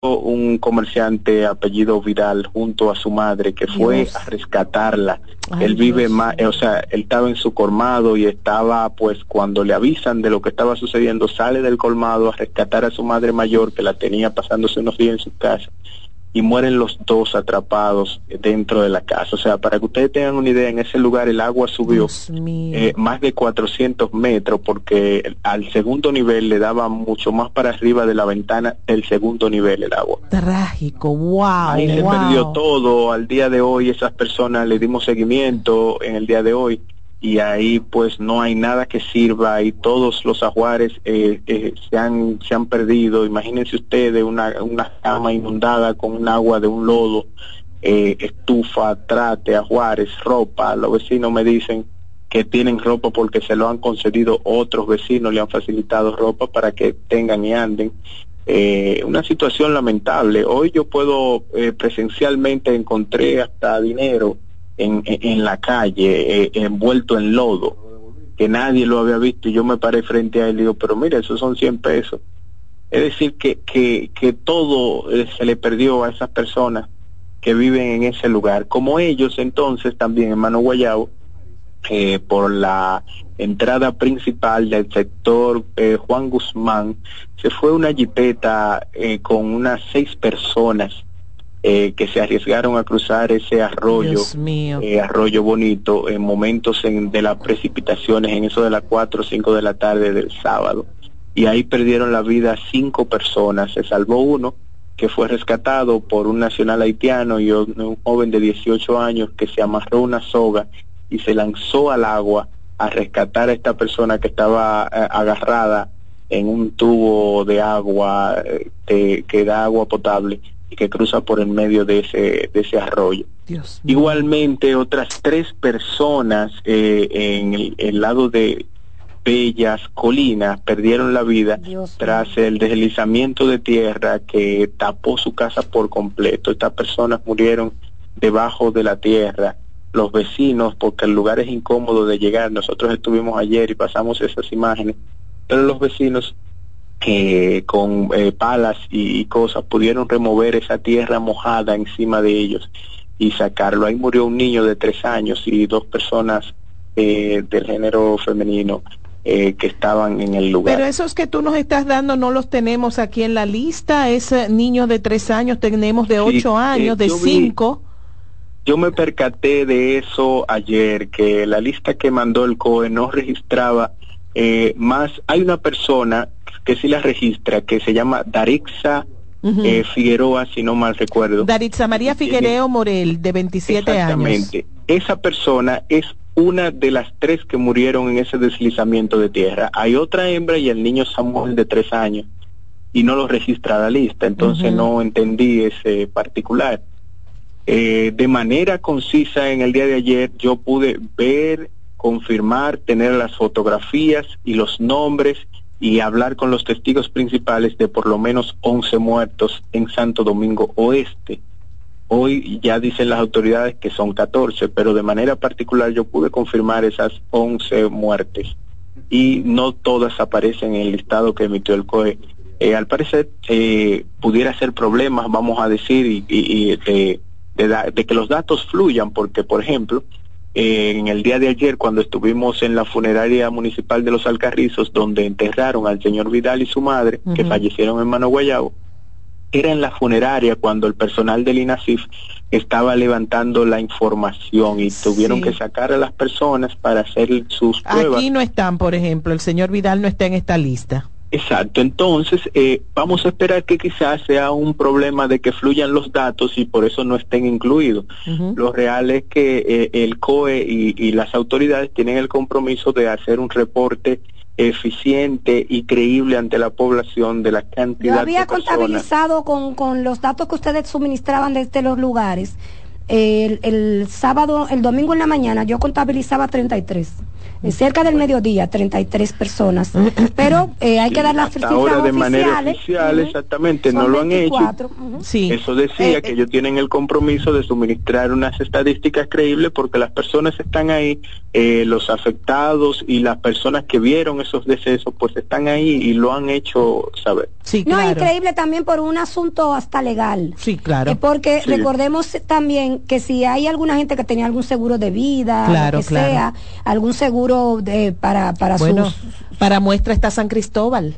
un comerciante apellido Vidal junto a su madre que fue a rescatarla. él vive más, o sea, él estaba en su colmado y estaba, pues, cuando le avisan de lo que estaba sucediendo, sale del colmado a rescatar a su madre mayor que la tenía pasándose unos días en su casa y mueren los dos atrapados dentro de la casa. O sea, para que ustedes tengan una idea, en ese lugar el agua subió eh, más de 400 metros porque al segundo nivel le daba mucho más para arriba de la ventana el segundo nivel el agua. Trágico, wow. Ahí se perdió todo. Al día de hoy esas personas le dimos seguimiento en el día de hoy y ahí pues no hay nada que sirva y todos los ajuares eh, eh, se, han, se han perdido. Imagínense ustedes una, una cama inundada con un agua de un lodo, eh, estufa, trate, ajuares, ropa. Los vecinos me dicen que tienen ropa porque se lo han concedido otros vecinos, le han facilitado ropa para que tengan y anden. una situación lamentable. Hoy yo puedo presencialmente encontré hasta dinero en, en la calle, eh, envuelto en lodo, que nadie lo había visto y yo me paré frente a él y digo, pero mira, esos son 100 pesos. Es decir, que, que, que todo eh, se le perdió a esas personas que viven en ese lugar. Como ellos entonces también, hermano Guayabo, eh, por la entrada principal del sector Juan Guzmán, se fue una jipeta con unas seis personas eh, que se arriesgaron a cruzar ese arroyo, eh, arroyo bonito, en momentos de las precipitaciones, en eso de las 4 o 5 de la tarde del sábado. Y ahí perdieron la vida cinco personas, se salvó uno que fue rescatado por un nacional haitiano y un, joven de 18 años que se amarró una soga y se lanzó al agua a rescatar a esta persona que estaba eh, agarrada en un tubo de agua que da agua potable y que cruza por el medio de ese, de ese arroyo. Igualmente, otras tres personas eh, en el, lado de Bellas Colinas perdieron la vida tras el deslizamiento de tierra que tapó su casa por completo. Estas personas murieron debajo de la tierra. Los vecinos, porque el lugar es incómodo de llegar, nosotros estuvimos ayer y pasamos esas imágenes, pero los vecinos que con eh, palas y, cosas pudieron remover esa tierra mojada encima de ellos y sacarlo. Ahí murió un niño de tres años y dos personas eh, del género femenino eh, que estaban en el lugar. Pero esos que tú nos estás dando no los tenemos aquí en la lista. Ese niño de tres años tenemos de ocho años, de cinco. yo me percaté de eso ayer, que la lista que mandó el COE no registraba más. Hay una persona que sí la registra, que se llama Darixa eh, Figueroa, si no mal recuerdo. Darixa María Figuereo Morel, de 27 Exactamente. Esa persona es una de las tres que murieron en ese deslizamiento de tierra. Hay otra hembra y el niño Samuel de tres años y no lo registra la lista, entonces no entendí ese particular. Eh, de manera concisa en el día de ayer yo pude ver, confirmar, tener las fotografías y los nombres y hablar con los testigos principales de por lo menos 11 muertos en Santo Domingo Oeste. Hoy ya dicen las autoridades que son 14, pero de manera particular yo pude confirmar esas 11 muertes y no todas aparecen en el listado que emitió el COE. Eh, al parecer eh, pudiera ser problemas, vamos a decir, y, de, de que los datos fluyan, porque por ejemplo, en el día de ayer cuando estuvimos en la funeraria municipal de Los Alcarrizos, donde enterraron al señor Vidal y su madre, que fallecieron en Mano Guayabo, era en la funeraria cuando el personal del INASIF estaba levantando la información y tuvieron que sacar a las personas para hacer sus pruebas. Aquí no están, por ejemplo, el señor Vidal no está en esta lista. Exacto, entonces eh, vamos a esperar que quizás sea un problema de que fluyan los datos y por eso no estén incluidos. Lo real es que eh, el COE y, las autoridades tienen el compromiso de hacer un reporte eficiente y creíble ante la población de la cantidad Yo había contabilizado con, con los datos que ustedes suministraban desde los lugares. El, el sábado, el domingo en la mañana yo contabilizaba 33 eh, cerca del mediodía, 33 personas. Pero eh, hay que dar las cifras ahora de manera oficial, exactamente, no lo han hecho. sí. Eso decía que ellos tienen el compromiso de suministrar unas estadísticas creíbles porque las personas están ahí, los afectados y las personas que vieron esos decesos, pues están ahí y lo han hecho saber. Sí, claro. No, increíble también por un asunto hasta legal. Sí, claro. porque recordemos también que si hay alguna gente que tenía algún seguro de vida, lo que sea, algún seguro de, para, para bueno, Para muestra está San Cristóbal.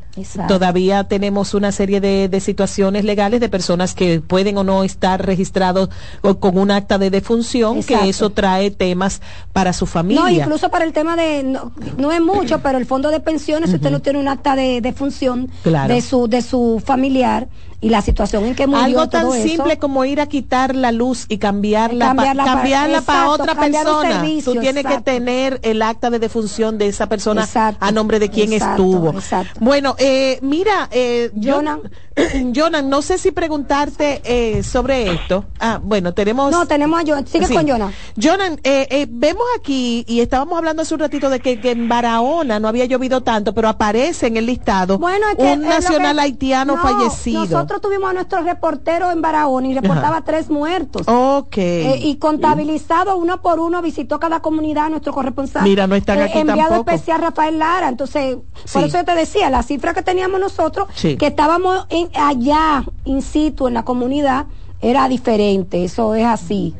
Todavía tenemos una serie de, situaciones legales de personas que pueden o no estar registrados con un acta de defunción, que eso trae temas para su familia. No, incluso para el tema de, no, es mucho, pero el fondo de pensiones, si usted no tiene un acta de defunción de, su, de su familiar, y la situación en que murió algo tan simple como ir a quitar la luz y cambiarla cambiarla para otra persona. Tú tienes que tener el acta de defunción de esa persona a nombre de quien estuvo. bueno eh, mira eh, Jonan. Jonan no sé si preguntarte eh, sobre esto. Ah bueno tenemos no tenemos a Jonan. Sigue con Jonan. Jonan eh, eh, vemos aquí y estábamos hablando hace un ratito de que, en Barahona no había llovido tanto pero aparece en el listado un nacional haitiano fallecido nosotros tuvimos a nuestro reportero en Barahona y reportaba tres muertos. Ok. Eh, y contabilizado uno por uno, visitó cada comunidad nuestro corresponsal. Mira, no están eh, aquí enviado especial Rafael Lara. Entonces, por eso yo te decía, la cifra que teníamos nosotros, que estábamos allá, in situ, en la comunidad, era diferente. Eso es así.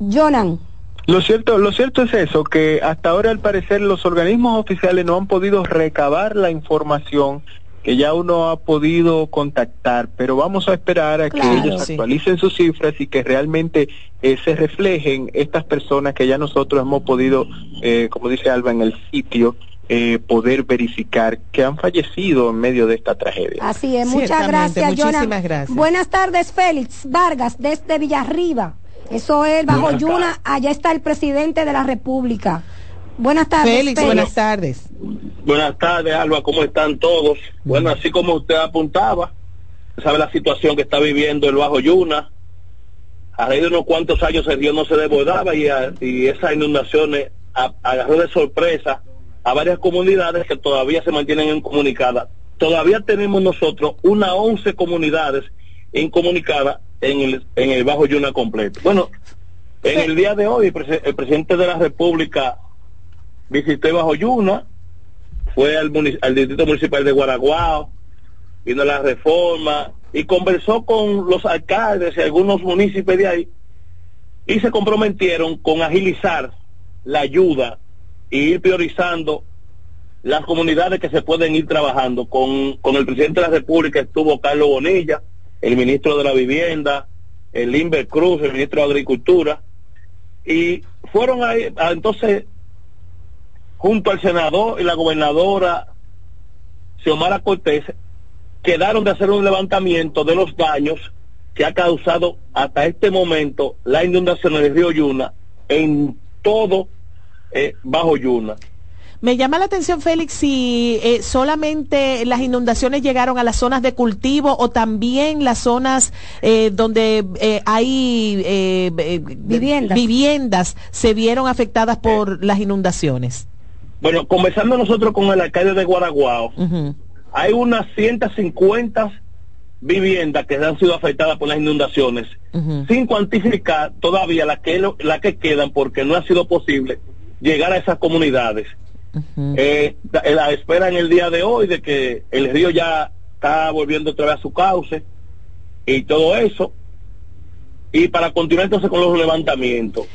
Jonan. Lo cierto, lo cierto es eso, que hasta ahora al parecer los organismos oficiales no han podido recabar la información que ya uno ha podido contactar, pero vamos a esperar a que ellos actualicen sus cifras y que realmente eh, se reflejen estas personas que ya nosotros hemos podido, eh, como dice Alba, en el sitio, eh, poder verificar que han fallecido en medio de esta tragedia. Así es, muchas gracias, Muchísimas gracias. Buenas tardes, Félix Vargas, desde Villarriba. Eso es bajo Yuna, allá está el presidente de la República. Buenas tardes. Félix, buenas tardes. Buenas tardes, Alba, ¿cómo están todos? Bueno, así como usted apuntaba, sabe la situación que está viviendo el Bajo Yuna. A raíz de unos cuantos años el río no se desbordaba y, y esas inundaciones agarró de sorpresa a varias comunidades que todavía se mantienen incomunicadas. Todavía tenemos nosotros unas 11 comunidades incomunicadas en el, en el Bajo Yuna completo. Bueno, en el día de hoy el presidente de la República visité Bajo Yuna, fue al, distrito municipal de Guaraguao, vino la reforma y conversó con los alcaldes y algunos municipios de ahí y se comprometieron con agilizar la ayuda y ir priorizando las comunidades que se pueden ir trabajando. Con, con el presidente de la República estuvo Carlos Bonilla, el ministro de la Vivienda, el Inver Cruz, el ministro de Agricultura, y fueron ahí, entonces junto al senador y la gobernadora Xiomara Cortés, quedaron de hacer un levantamiento de los daños que ha causado hasta este momento la inundación del río Yuna en todo eh, bajo Yuna. Me llama la atención, Félix, si eh, solamente las inundaciones llegaron a las zonas de cultivo o también las zonas eh, donde hay viviendas. viviendas se vieron afectadas por las inundaciones. Bueno, comenzando nosotros con el alcalde de Guaraguao, hay unas 150 viviendas que han sido afectadas por las inundaciones, sin cuantificar todavía las que, la que quedan porque no ha sido posible llegar a esas comunidades. Eh, la espera en el día de hoy de que el río ya está volviendo otra vez a su cauce y todo eso. Y para continuar entonces con los levantamientos.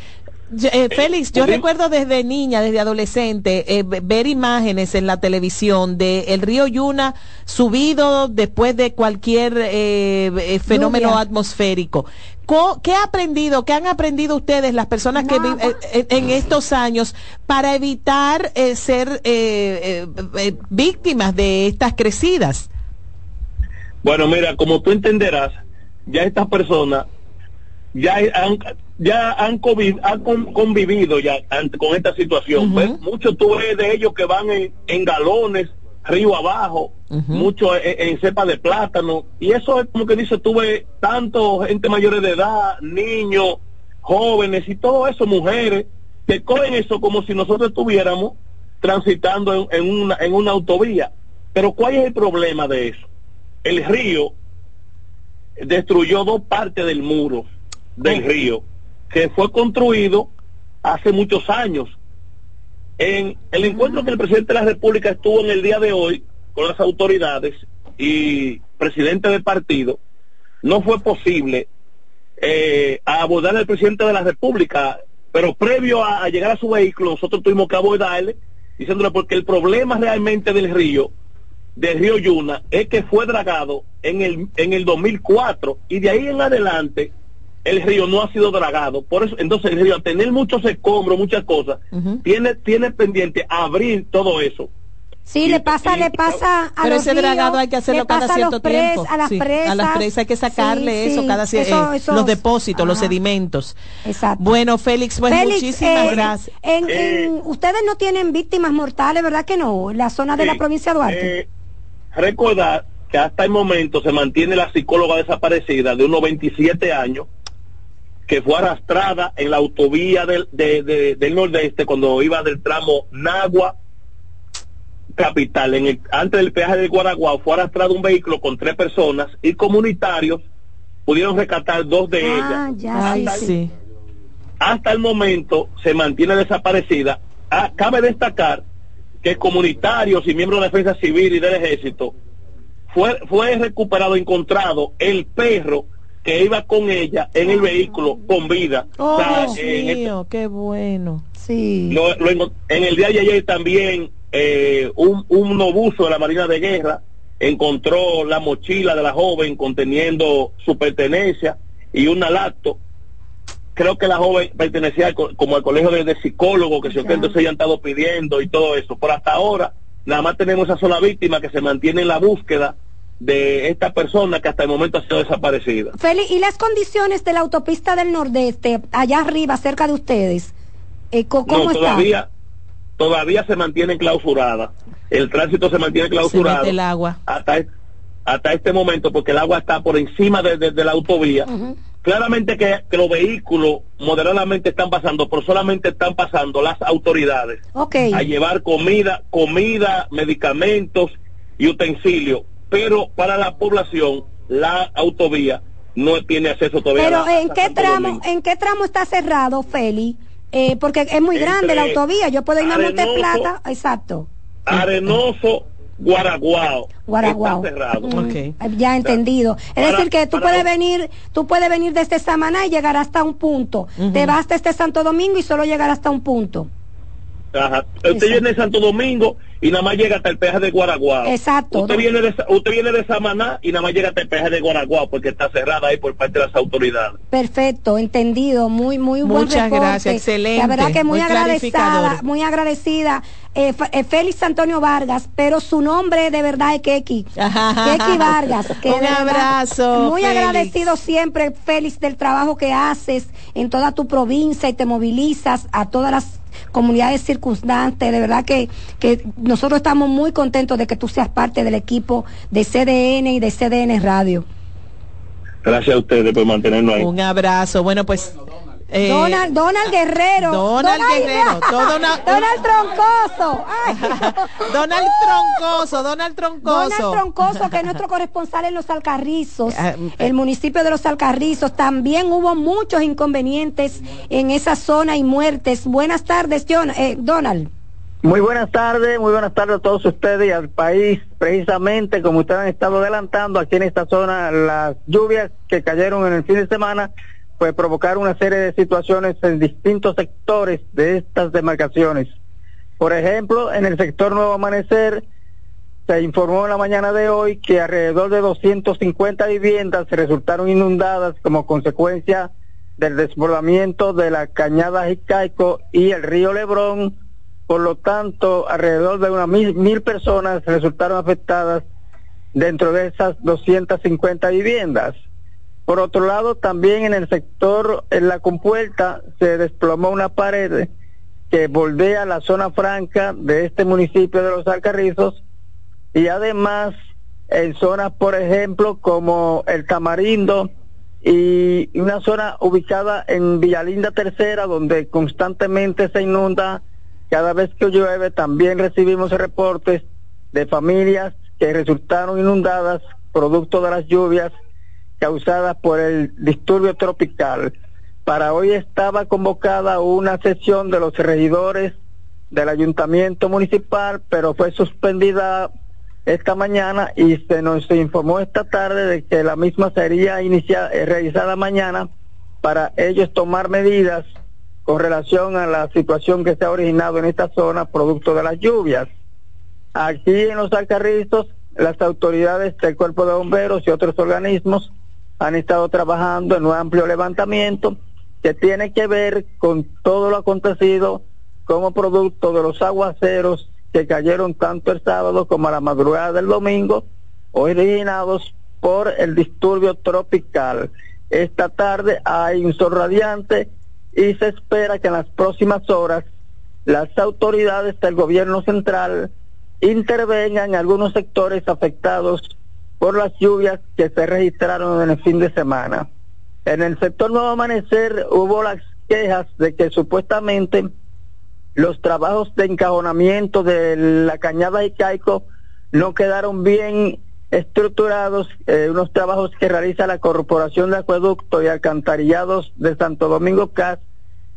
Eh, Félix, yo recuerdo desde niña, desde adolescente, eh, ver imágenes en la televisión de el río Yuna subido después de cualquier eh, fenómeno atmosférico. ¿Qué ha aprendido, qué han aprendido ustedes, las personas que viven en estos años, para evitar ser víctimas de estas crecidas? Bueno, mira, como tú entenderás, ya estas personas ya han ya han, convivido ya con esta situación. pues, muchos tuve de ellos que van en, galones, río abajo, muchos en, cepa de plátano. Y eso es como que dice, tuve tanto gente mayores de edad, niños, jóvenes y todo eso, mujeres, que cogen eso como si nosotros estuviéramos transitando en, una, en una autovía. Pero ¿cuál es el problema de eso? El río destruyó dos partes del muro del río que fue construido hace muchos años. En el encuentro que el presidente de la República estuvo en el día de hoy con las autoridades y presidente del partido, no fue posible eh, abordar al presidente de la República, pero previo a, llegar a su vehículo, nosotros tuvimos que abordarle, diciéndole porque el problema realmente del río, del río Yuna, es que fue dragado en el, en el 2004 y de ahí en adelante el río no ha sido dragado. Por eso, entonces el río, a tener muchos escombros, muchas cosas, tiene, tiene pendiente abrir todo eso. Sí, le pasa, le pasa a Pero ese dragado hay que hacerlo cada cierto tiempo. A las presas. A las presas hay que sacarle eso cada cierto eh, Los depósitos, los sedimentos. Exacto. Bueno, Félix, pues muchísimas eh, gracias. Eh, ustedes no tienen víctimas mortales, ¿verdad que no? La zona de la provincia de Duarte. recordar que hasta el momento se mantiene la psicóloga desaparecida de unos 27 años que fue arrastrada en la autovía del, del nordeste cuando iba del tramo Nagua capital, en el, antes del peaje de Guaraguao, fue arrastrado un vehículo con tres personas y comunitarios pudieron rescatar dos de ah, ellas. hasta, el, momento se mantiene desaparecida. Ah, cabe destacar que comunitarios y miembros de la defensa civil y del ejército fue, fue recuperado, encontrado el perro que iba con ella en el vehículo con vida. Oh, este qué bueno. Sí. en el día de ayer también eh, un, un obuso de la Marina de Guerra encontró la mochila de la joven conteniendo su pertenencia y un lacto. Creo que la joven pertenecía como al colegio de, psicólogos que se entonces han estado pidiendo y todo eso. Por hasta ahora, nada más tenemos esa sola víctima que se mantiene en la búsqueda de esta persona que hasta el momento ha sido desaparecida. Feli, ¿y las condiciones de la autopista del Nordeste, allá arriba, cerca de ustedes? Eh, ¿Cómo todavía, todavía se mantiene clausurada. El tránsito se mantiene clausurado. el agua. Hasta, hasta este momento, porque el agua está por encima de, la autovía. Claramente que, los vehículos moderadamente están pasando, pero solamente están pasando las autoridades a llevar comida, comida, medicamentos y utensilios. Pero para la población, la autovía no tiene acceso todavía. Pero ¿en qué tramo, en qué tramo está cerrado, Feli? Eh, porque es muy grande la autovía, yo puedo ir a Monte Plata, exacto. Arenoso, Guaraguao. Guaraguao. Mm, ya entendido. Es decir que tú puedes venir, tú puedes venir desde Samaná y llegar hasta un punto. Te vas desde Santo Domingo y solo llegar hasta un punto. Ajá. Usted viene de Santo Domingo y nada más llega hasta el peaje de Guaraguao. Exacto. Usted viene de, usted viene de Samaná y nada más llega hasta el peaje de Guaraguao porque está cerrada ahí por parte de las autoridades. Perfecto, entendido. Muy, muy buen Muchas gracias, excelente. La verdad que muy, agradecida, muy agradecida. Eh, eh, Félix Antonio Vargas, pero su nombre de verdad es Keki. Keki Vargas. Que Un abrazo. muy agradecido siempre, Félix, del trabajo que haces en toda tu provincia y te movilizas a todas las comunidades circunstantes. De verdad que, que nosotros estamos muy contentos de que tú seas parte del equipo de CDN y de CDN Radio. Gracias a ustedes por mantenernos ahí. Un abrazo. Bueno, pues eh, Donald, Donald Guerrero. Donald, Guerrero. Donald Troncoso. Donald Troncoso, Donald Troncoso. Donald Troncoso, que es nuestro corresponsal en los Alcarrizos, ah, el municipio de los Alcarrizos. También hubo muchos inconvenientes en esa zona y muertes. Buenas tardes, John, eh, Donald. Muy buenas tardes, muy buenas tardes a todos ustedes y al país. Precisamente, como ustedes han estado adelantando, aquí en esta zona, las lluvias que cayeron en el fin de semana pues provocar una serie de situaciones en distintos sectores de estas demarcaciones. Por ejemplo, en el sector Nuevo Amanecer se informó en la mañana de hoy que alrededor de 250 viviendas resultaron inundadas como consecuencia del desbordamiento de la cañada Jicaico y el río Lebrón. Por lo tanto, alrededor de unas mil, mil personas resultaron afectadas dentro de esas 250 viviendas. Por otro lado, también en el sector, en la compuerta, se desplomó una pared que bordea la zona franca de este municipio de Los Alcarrizos y además en zonas, por ejemplo, como el Tamarindo y una zona ubicada en Villalinda Tercera, donde constantemente se inunda. Cada vez que llueve también recibimos reportes de familias que resultaron inundadas producto de las lluvias causadas por el disturbio tropical. Para hoy estaba convocada una sesión de los regidores del ayuntamiento municipal, pero fue suspendida esta mañana y se nos informó esta tarde de que la misma sería eh, realizada mañana para ellos tomar medidas con relación a la situación que se ha originado en esta zona producto de las lluvias. Aquí en los Alcarrizos, las autoridades del Cuerpo de Bomberos y otros organismos han estado trabajando en un amplio levantamiento que tiene que ver con todo lo acontecido como producto de los aguaceros que cayeron tanto el sábado como a la madrugada del domingo, originados por el disturbio tropical. Esta tarde hay un sol radiante y se espera que en las próximas horas las autoridades del gobierno central intervengan en algunos sectores afectados por las lluvias que se registraron en el fin de semana. En el sector Nuevo Amanecer hubo las quejas de que supuestamente los trabajos de encajonamiento de la cañada de Caico no quedaron bien estructurados, eh, unos trabajos que realiza la Corporación de Acueducto y Alcantarillados de Santo Domingo CAS.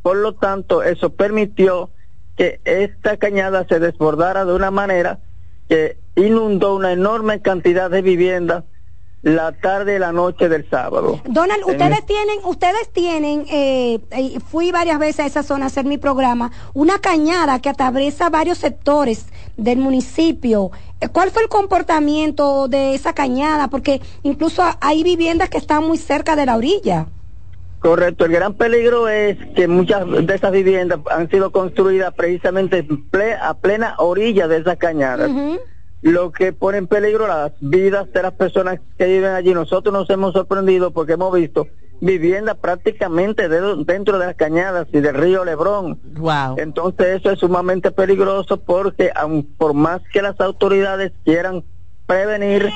Por lo tanto, eso permitió que esta cañada se desbordara de una manera que inundó una enorme cantidad de viviendas la tarde y la noche del sábado. Donald, ustedes tienen, ustedes tienen, eh, fui varias veces a esa zona a hacer mi programa, una cañada que atraviesa varios sectores del municipio. Eh, ¿Cuál fue el comportamiento de esa cañada? Porque incluso hay viviendas que están muy cerca de la orilla. Correcto, el gran peligro es que muchas de esas viviendas han sido construidas precisamente a plena orilla de esa cañada lo que pone en peligro las vidas de las personas que viven allí. Nosotros nos hemos sorprendido porque hemos visto viviendas prácticamente dentro de las cañadas y del río Lebrón. Wow. Entonces eso es sumamente peligroso porque aun por más que las autoridades quieran prevenir,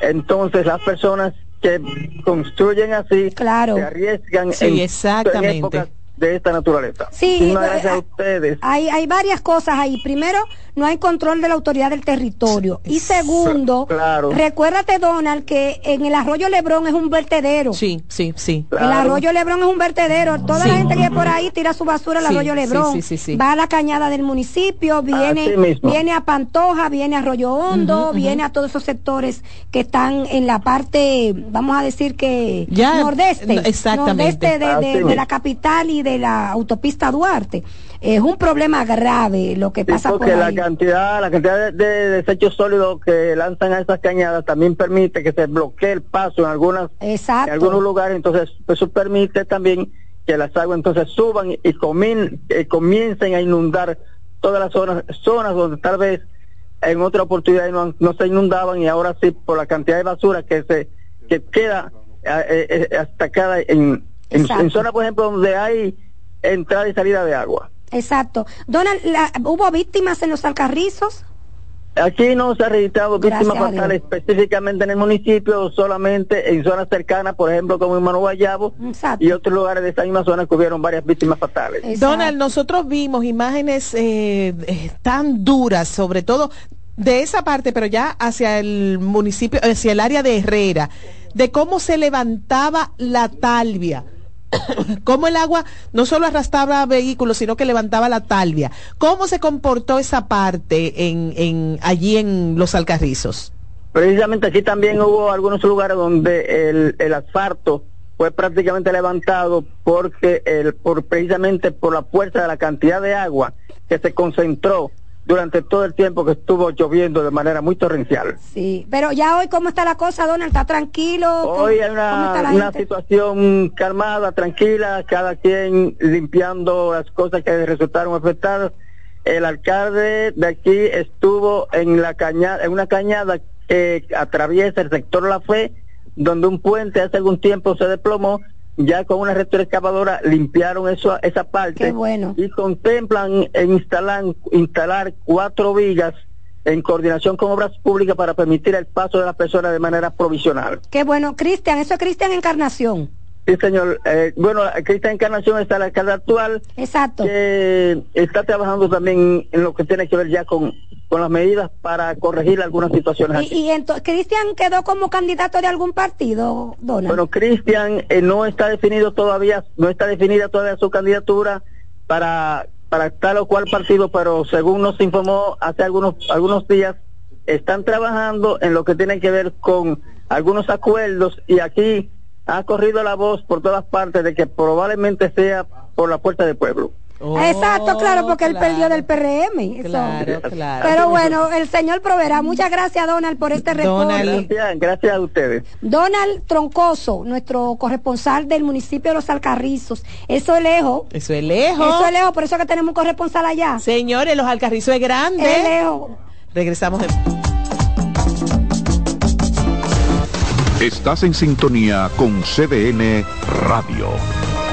entonces las personas que construyen así claro. se arriesgan sí, exactamente de esta naturaleza. Sí, gracias a ustedes. Hay, hay varias cosas ahí. Primero, no hay control de la autoridad del territorio. Y segundo, recuérdate, Donald, que en el arroyo Lebrón es un vertedero. Sí, sí, sí. El arroyo Lebrón es un vertedero. Toda la gente que viene por ahí tira su basura al arroyo Lebrón. Va a la cañada del municipio, viene, viene a Pantoja, viene a Arroyo Hondo, viene a todos esos sectores que están en la parte, vamos a decir que nordeste, exactamente. nordeste de la capital y de la autopista Duarte. Es un problema grave lo que pasa porque la cantidad la cantidad de, desechos sólidos que lanzan a esas cañadas también permite que se bloquee el paso en algunas en algunos lugares. Entonces eso permite también que las aguas entonces suban y, comiencen a inundar todas las zonas zonas donde tal vez en otra oportunidad no, se inundaban y ahora sí por la cantidad de basura que se que queda eh, eh, hasta cada en, en, en zonas por ejemplo donde hay entrada y salida de agua Exacto. Donald, ¿hubo víctimas en los alcarrizos? Aquí no se ha registrado víctimas fatales específicamente en el municipio, solamente en zonas cercanas, por ejemplo, como en Manu Guayabo y otros lugares de esta misma zona que hubieron varias víctimas fatales. Donald, nosotros vimos imágenes eh, eh, tan duras, sobre todo de esa parte, pero ya hacia el municipio, hacia el área de Herrera, de cómo se levantaba la talvia cómo el agua no solo arrastraba vehículos, sino que levantaba la talvia. ¿Cómo se comportó esa parte en, en allí en los Alcarrizos? Precisamente aquí también hubo algunos lugares donde el, el asfalto fue prácticamente levantado porque el, por precisamente por la fuerza de la cantidad de agua que se concentró durante todo el tiempo que estuvo lloviendo de manera muy torrencial. Sí, pero ya hoy, ¿cómo está la cosa, Donald? ¿Está tranquilo? Hoy hay una, una situación calmada, tranquila, cada quien limpiando las cosas que resultaron afectadas. El alcalde de aquí estuvo en la cañada, en una cañada que atraviesa el sector La Fe, donde un puente hace algún tiempo se desplomó ya con una excavadora limpiaron eso, esa parte bueno. y contemplan instalar, instalar cuatro vigas en coordinación con obras públicas para permitir el paso de las personas de manera provisional. Qué bueno, Cristian, eso es Cristian Encarnación. Sí, señor. Eh, bueno, Cristian Encarnación está en la alcalde actual. Exacto. Que está trabajando también en lo que tiene que ver ya con, con las medidas para corregir algunas situaciones. ¿Y, y entonces Cristian quedó como candidato de algún partido, Donald? Bueno, Cristian eh, no está definido todavía, no está definida todavía su candidatura para, para tal o cual partido, pero según nos informó hace algunos, algunos días, están trabajando en lo que tiene que ver con algunos acuerdos y aquí ha corrido la voz por todas partes de que probablemente sea por la puerta del pueblo. Oh, Exacto, claro, porque él perdió del PRM. Claro, claro. Pero bueno, el señor proveerá. Muchas gracias, Donald, por este reporte. Gracias, gracias a ustedes. Donald Troncoso, nuestro corresponsal del municipio de Los Alcarrizos. Eso es lejos. Eso es lejos. Eso es lejos, por eso que tenemos un corresponsal allá. Señores, Los Alcarrizos es grande. Es lejos. Regresamos. Estás en sintonía con CDN Radio.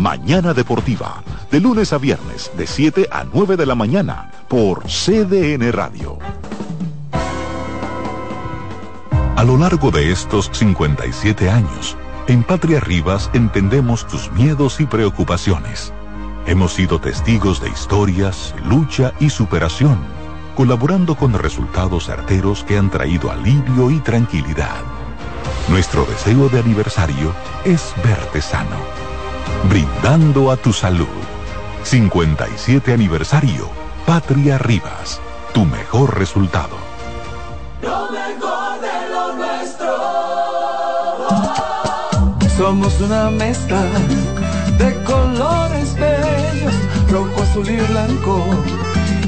Mañana Deportiva, de lunes a viernes, de 7 a 9 de la mañana, por CDN Radio. A lo largo de estos 57 años, en Patria Rivas entendemos tus miedos y preocupaciones. Hemos sido testigos de historias, lucha y superación, colaborando con resultados certeros que han traído alivio y tranquilidad. Nuestro deseo de aniversario es verte sano brindando a tu salud. 57 aniversario, Patria Rivas, tu mejor resultado. Lo mejor de lo nuestro. Somos una mezcla de colores bellos, rojo, azul y blanco,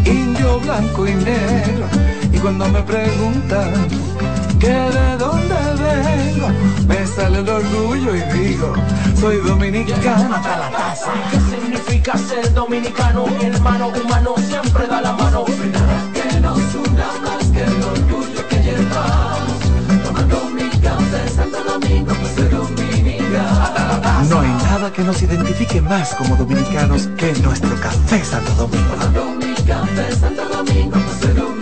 indio, blanco y negro. Y cuando me preguntan que de dónde vengo, me sale el orgullo y digo, soy dominicano hasta la taza. ¿Qué significa ser dominicano? Mi hermano humano siempre da la mano. Que nos una más que el orgullo que llevamos. Tomando mi café Santo Domingo, pues soy dominicano. No hay nada que nos identifique más como dominicanos que nuestro café Santo Domingo. Tomando mi café Santo Domingo, pues soy dominicano.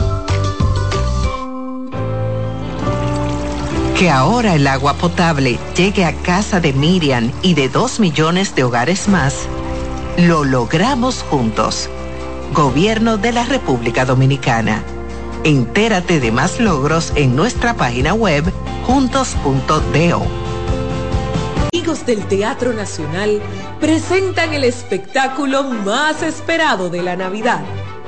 Que ahora el agua potable llegue a casa de Miriam y de dos millones de hogares más, lo logramos juntos. Gobierno de la República Dominicana. Entérate de más logros en nuestra página web juntos.do. Amigos del Teatro Nacional presentan el espectáculo más esperado de la Navidad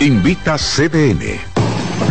Invita CDN.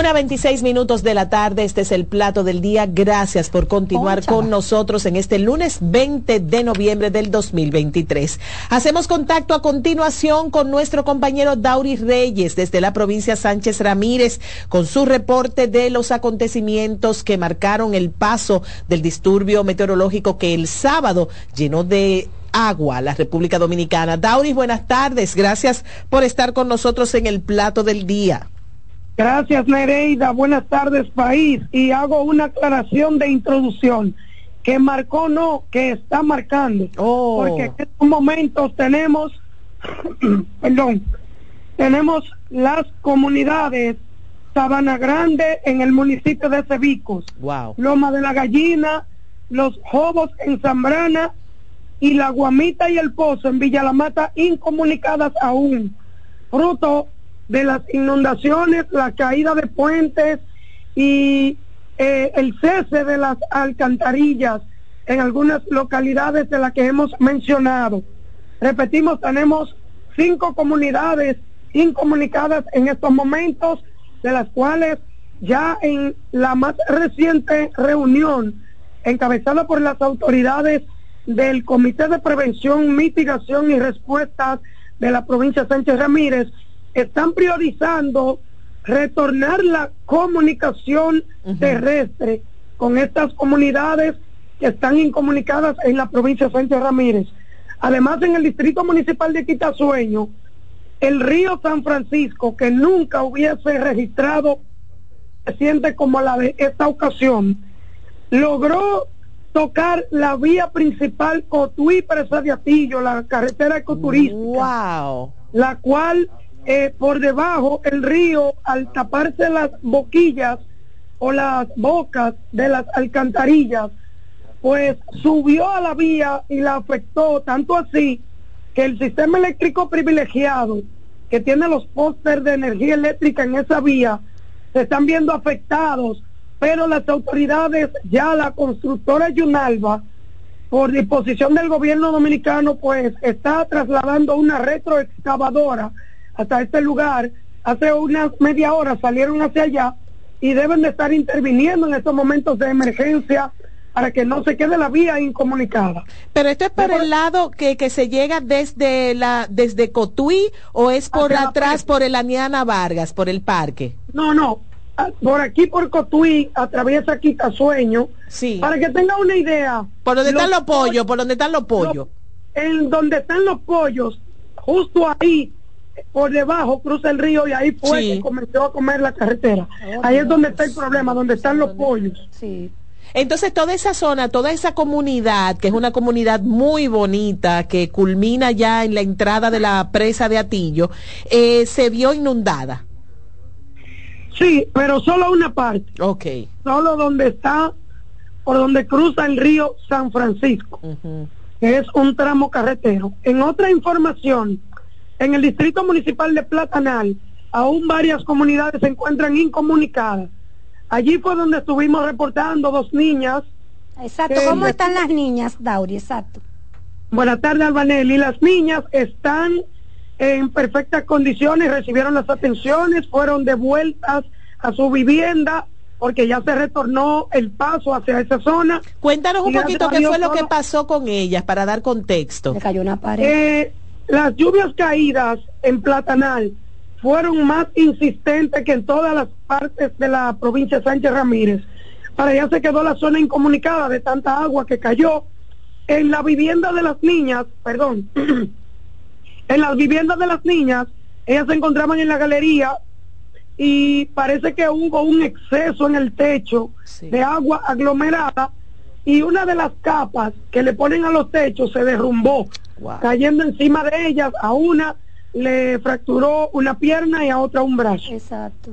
Una 26 minutos de la tarde, este es el plato del día. Gracias por continuar con nosotros en este lunes 20 de noviembre del 2023. Hacemos contacto a continuación con nuestro compañero Dauri Reyes desde la provincia Sánchez Ramírez con su reporte de los acontecimientos que marcaron el paso del disturbio meteorológico que el sábado llenó de agua la República Dominicana. Dauris, buenas tardes. Gracias por estar con nosotros en el plato del día. Gracias, Nereida. Buenas tardes, país. Y hago una aclaración de introducción. Que marcó, no, que está marcando. Oh. Porque en estos momentos tenemos, perdón, tenemos las comunidades Sabana Grande en el municipio de Cebicos. Wow. Loma de la Gallina, Los Jobos en Zambrana y La Guamita y El Pozo en Villa La Mata incomunicadas aún. Fruto de las inundaciones, la caída de puentes y eh, el cese de las alcantarillas en algunas localidades de las que hemos mencionado. Repetimos, tenemos cinco comunidades incomunicadas en estos momentos, de las cuales ya en la más reciente reunión, encabezada por las autoridades del Comité de Prevención, Mitigación y Respuestas de la provincia Sánchez Ramírez, están priorizando retornar la comunicación terrestre con estas comunidades que están incomunicadas en la provincia de Sánchez Ramírez. Además, en el distrito municipal de Quitasueño, el río San Francisco, que nunca hubiese registrado siente como la de esta ocasión, logró tocar la vía principal Cotuí Presa de Atillo, la carretera ecoturística, wow. la cual eh, por debajo el río, al taparse las boquillas o las bocas de las alcantarillas, pues subió a la vía y la afectó tanto así que el sistema eléctrico privilegiado que tiene los pósteres de energía eléctrica en esa vía se están viendo afectados, pero las autoridades, ya la constructora Yunalba, por disposición del gobierno dominicano, pues está trasladando una retroexcavadora hasta este lugar. Hace unas media hora salieron hacia allá y deben de estar interviniendo en estos momentos de emergencia para que no se quede la vía incomunicada. Pero esto es por el lado que, que se llega desde la desde Cotuí o es por atrás por el Aniana Vargas, por el parque. No, no, por aquí por Cotuí atraviesa Quitasueño. Sí. Para que tenga una idea. Por donde están los pollos, por donde están los pollos. en donde están los pollos, justo ahí, por debajo, cruza el río y ahí fue Sí. que comenzó a comer la carretera. ahí es donde está el problema, donde están los pollos. Sí. Entonces toda esa zona, toda esa comunidad, que es una comunidad muy bonita, que culmina ya en la entrada de la presa de Atillo, eh, se vio inundada. Sí, pero solo una parte. Ok. Solo donde está, por donde cruza el río San Francisco, que es un tramo carretero. En otra información, en el distrito municipal de Platanal, aún varias comunidades se encuentran incomunicadas. Allí fue donde estuvimos reportando dos niñas. Exacto. ¿Cómo están las niñas, Dauri? Exacto. Buenas tardes, Albanel. Y las niñas están en perfectas condiciones, recibieron las atenciones, fueron devueltas a su vivienda porque ya se retornó el paso hacia esa zona. Cuéntanos un poquito qué fue lo que pasó con ellas para dar contexto. Le cayó una pared. Eh, las lluvias caídas en Platanal fueron más insistentes que en todas las partes de la provincia de Sánchez Ramírez. Para allá se quedó la zona incomunicada de tanta agua que cayó. En la vivienda de las niñas, perdón, en las viviendas de las niñas, ellas se encontraban en la galería y parece que hubo un exceso en el techo de agua aglomerada y una de las capas que le ponen a los techos se derrumbó, cayendo encima de ellas. A una le fracturó una pierna y a otra un brazo. Exacto.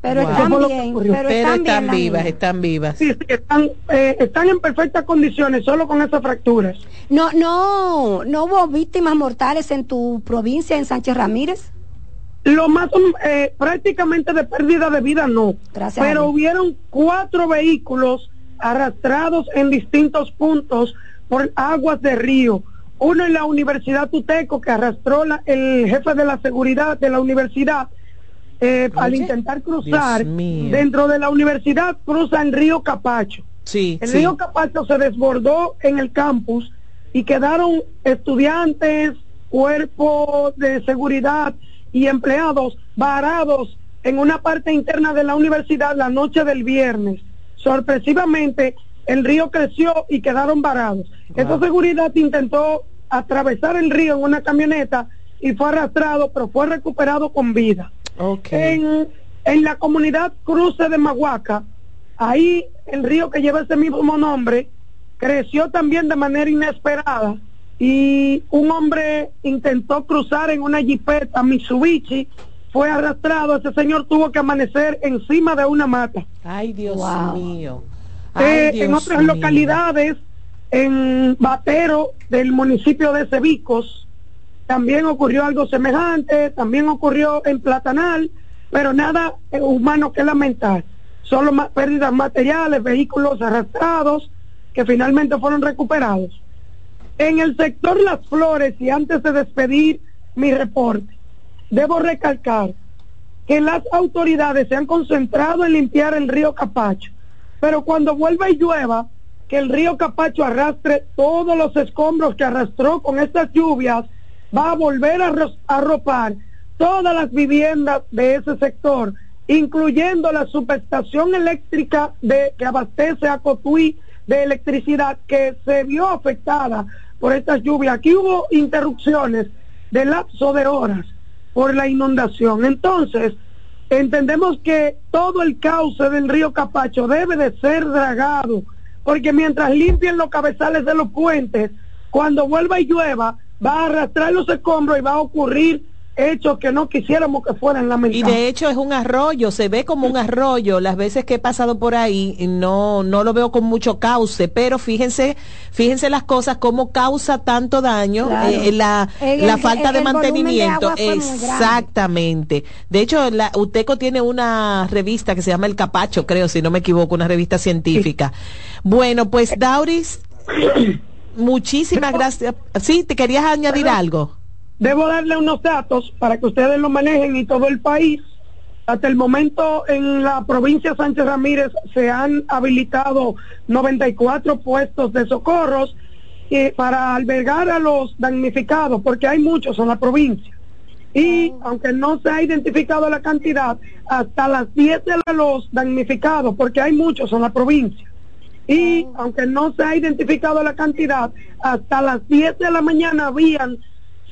Pero Wow. están bien, pero, Pero están, están bien las vivas, están vivas. Sí, sí, están, eh, están en perfectas condiciones, solo con esas fracturas. No, no, no hubo víctimas mortales en tu provincia, en Sánchez Ramírez. Lo más eh, prácticamente de pérdida de vida no, Gracias pero hubieron cuatro vehículos arrastrados en distintos puntos por aguas de río. Uno en la Universidad Tuteco que arrastró la- el jefe de la seguridad de la universidad eh, al intentar cruzar dentro de la universidad cruza el río Capacho. Sí, El sí. río Capacho se desbordó en el campus y quedaron estudiantes, cuerpos de seguridad y empleados varados en una parte interna de la universidad la noche del viernes. Sorpresivamente, el río creció y quedaron varados. Esa seguridad intentó atravesar el río en una camioneta y fue arrastrado, pero fue recuperado con vida. En, en la comunidad Cruce de Mahuaca, ahí el río que lleva ese mismo nombre creció también de manera inesperada y un hombre intentó cruzar en una jipeta Mitsubishi, fue arrastrado, ese señor tuvo que amanecer encima de una mata. Ay, Dios mío. Eh, Ay, en Dios otras mío. localidades, en Batero del municipio de Cebicos, también ocurrió algo semejante, también ocurrió en Platanal, pero nada eh, humano que lamentar. Solo pérdidas materiales, vehículos arrastrados que finalmente fueron recuperados. En el sector Las Flores, y antes de despedir mi reporte, debo recalcar que las autoridades se han concentrado en limpiar el río Capacho, pero cuando vuelva y llueva, que el río Capacho arrastre todos los escombros que arrastró con estas lluvias, va a volver a arro- a arropar todas las viviendas de ese sector, incluyendo la subestación eléctrica de, que abastece a Cotuí de electricidad que se vio afectada por estas lluvias. Aquí hubo interrupciones de lapso de horas por la inundación. Entonces, entendemos que todo el cauce del río Capacho debe de ser dragado, porque mientras limpien los cabezales de los puentes, cuando vuelva y llueva, va a arrastrar los escombros y va a ocurrir hechos que no quisiéramos que fueran Y lamentables. de hecho es un arroyo, se ve como un arroyo. Las veces que he pasado por ahí no no lo veo con mucho cauce, pero fíjense, fíjense las cosas cómo causa tanto daño Claro. eh, la, El- la el- falta el- de el volumen de mantenimiento. Exactamente. De hecho, la UTECO tiene una revista que se llama El Capacho, creo, si no me equivoco, una revista científica. Bueno, pues Dauris, muchísimas gracias. Sí, te querías añadir algo. Debo darle unos datos para que ustedes lo manejen y todo el país. Hasta el momento en la provincia de Sánchez Ramírez se han habilitado 94 puestos de socorros eh, para albergar a los damnificados, porque hay muchos en la provincia. y aunque no se ha identificado la cantidad, hasta las 10 de los damnificados, porque hay muchos en la provincia, y aunque no se ha identificado la cantidad, hasta las 10 de la mañana habían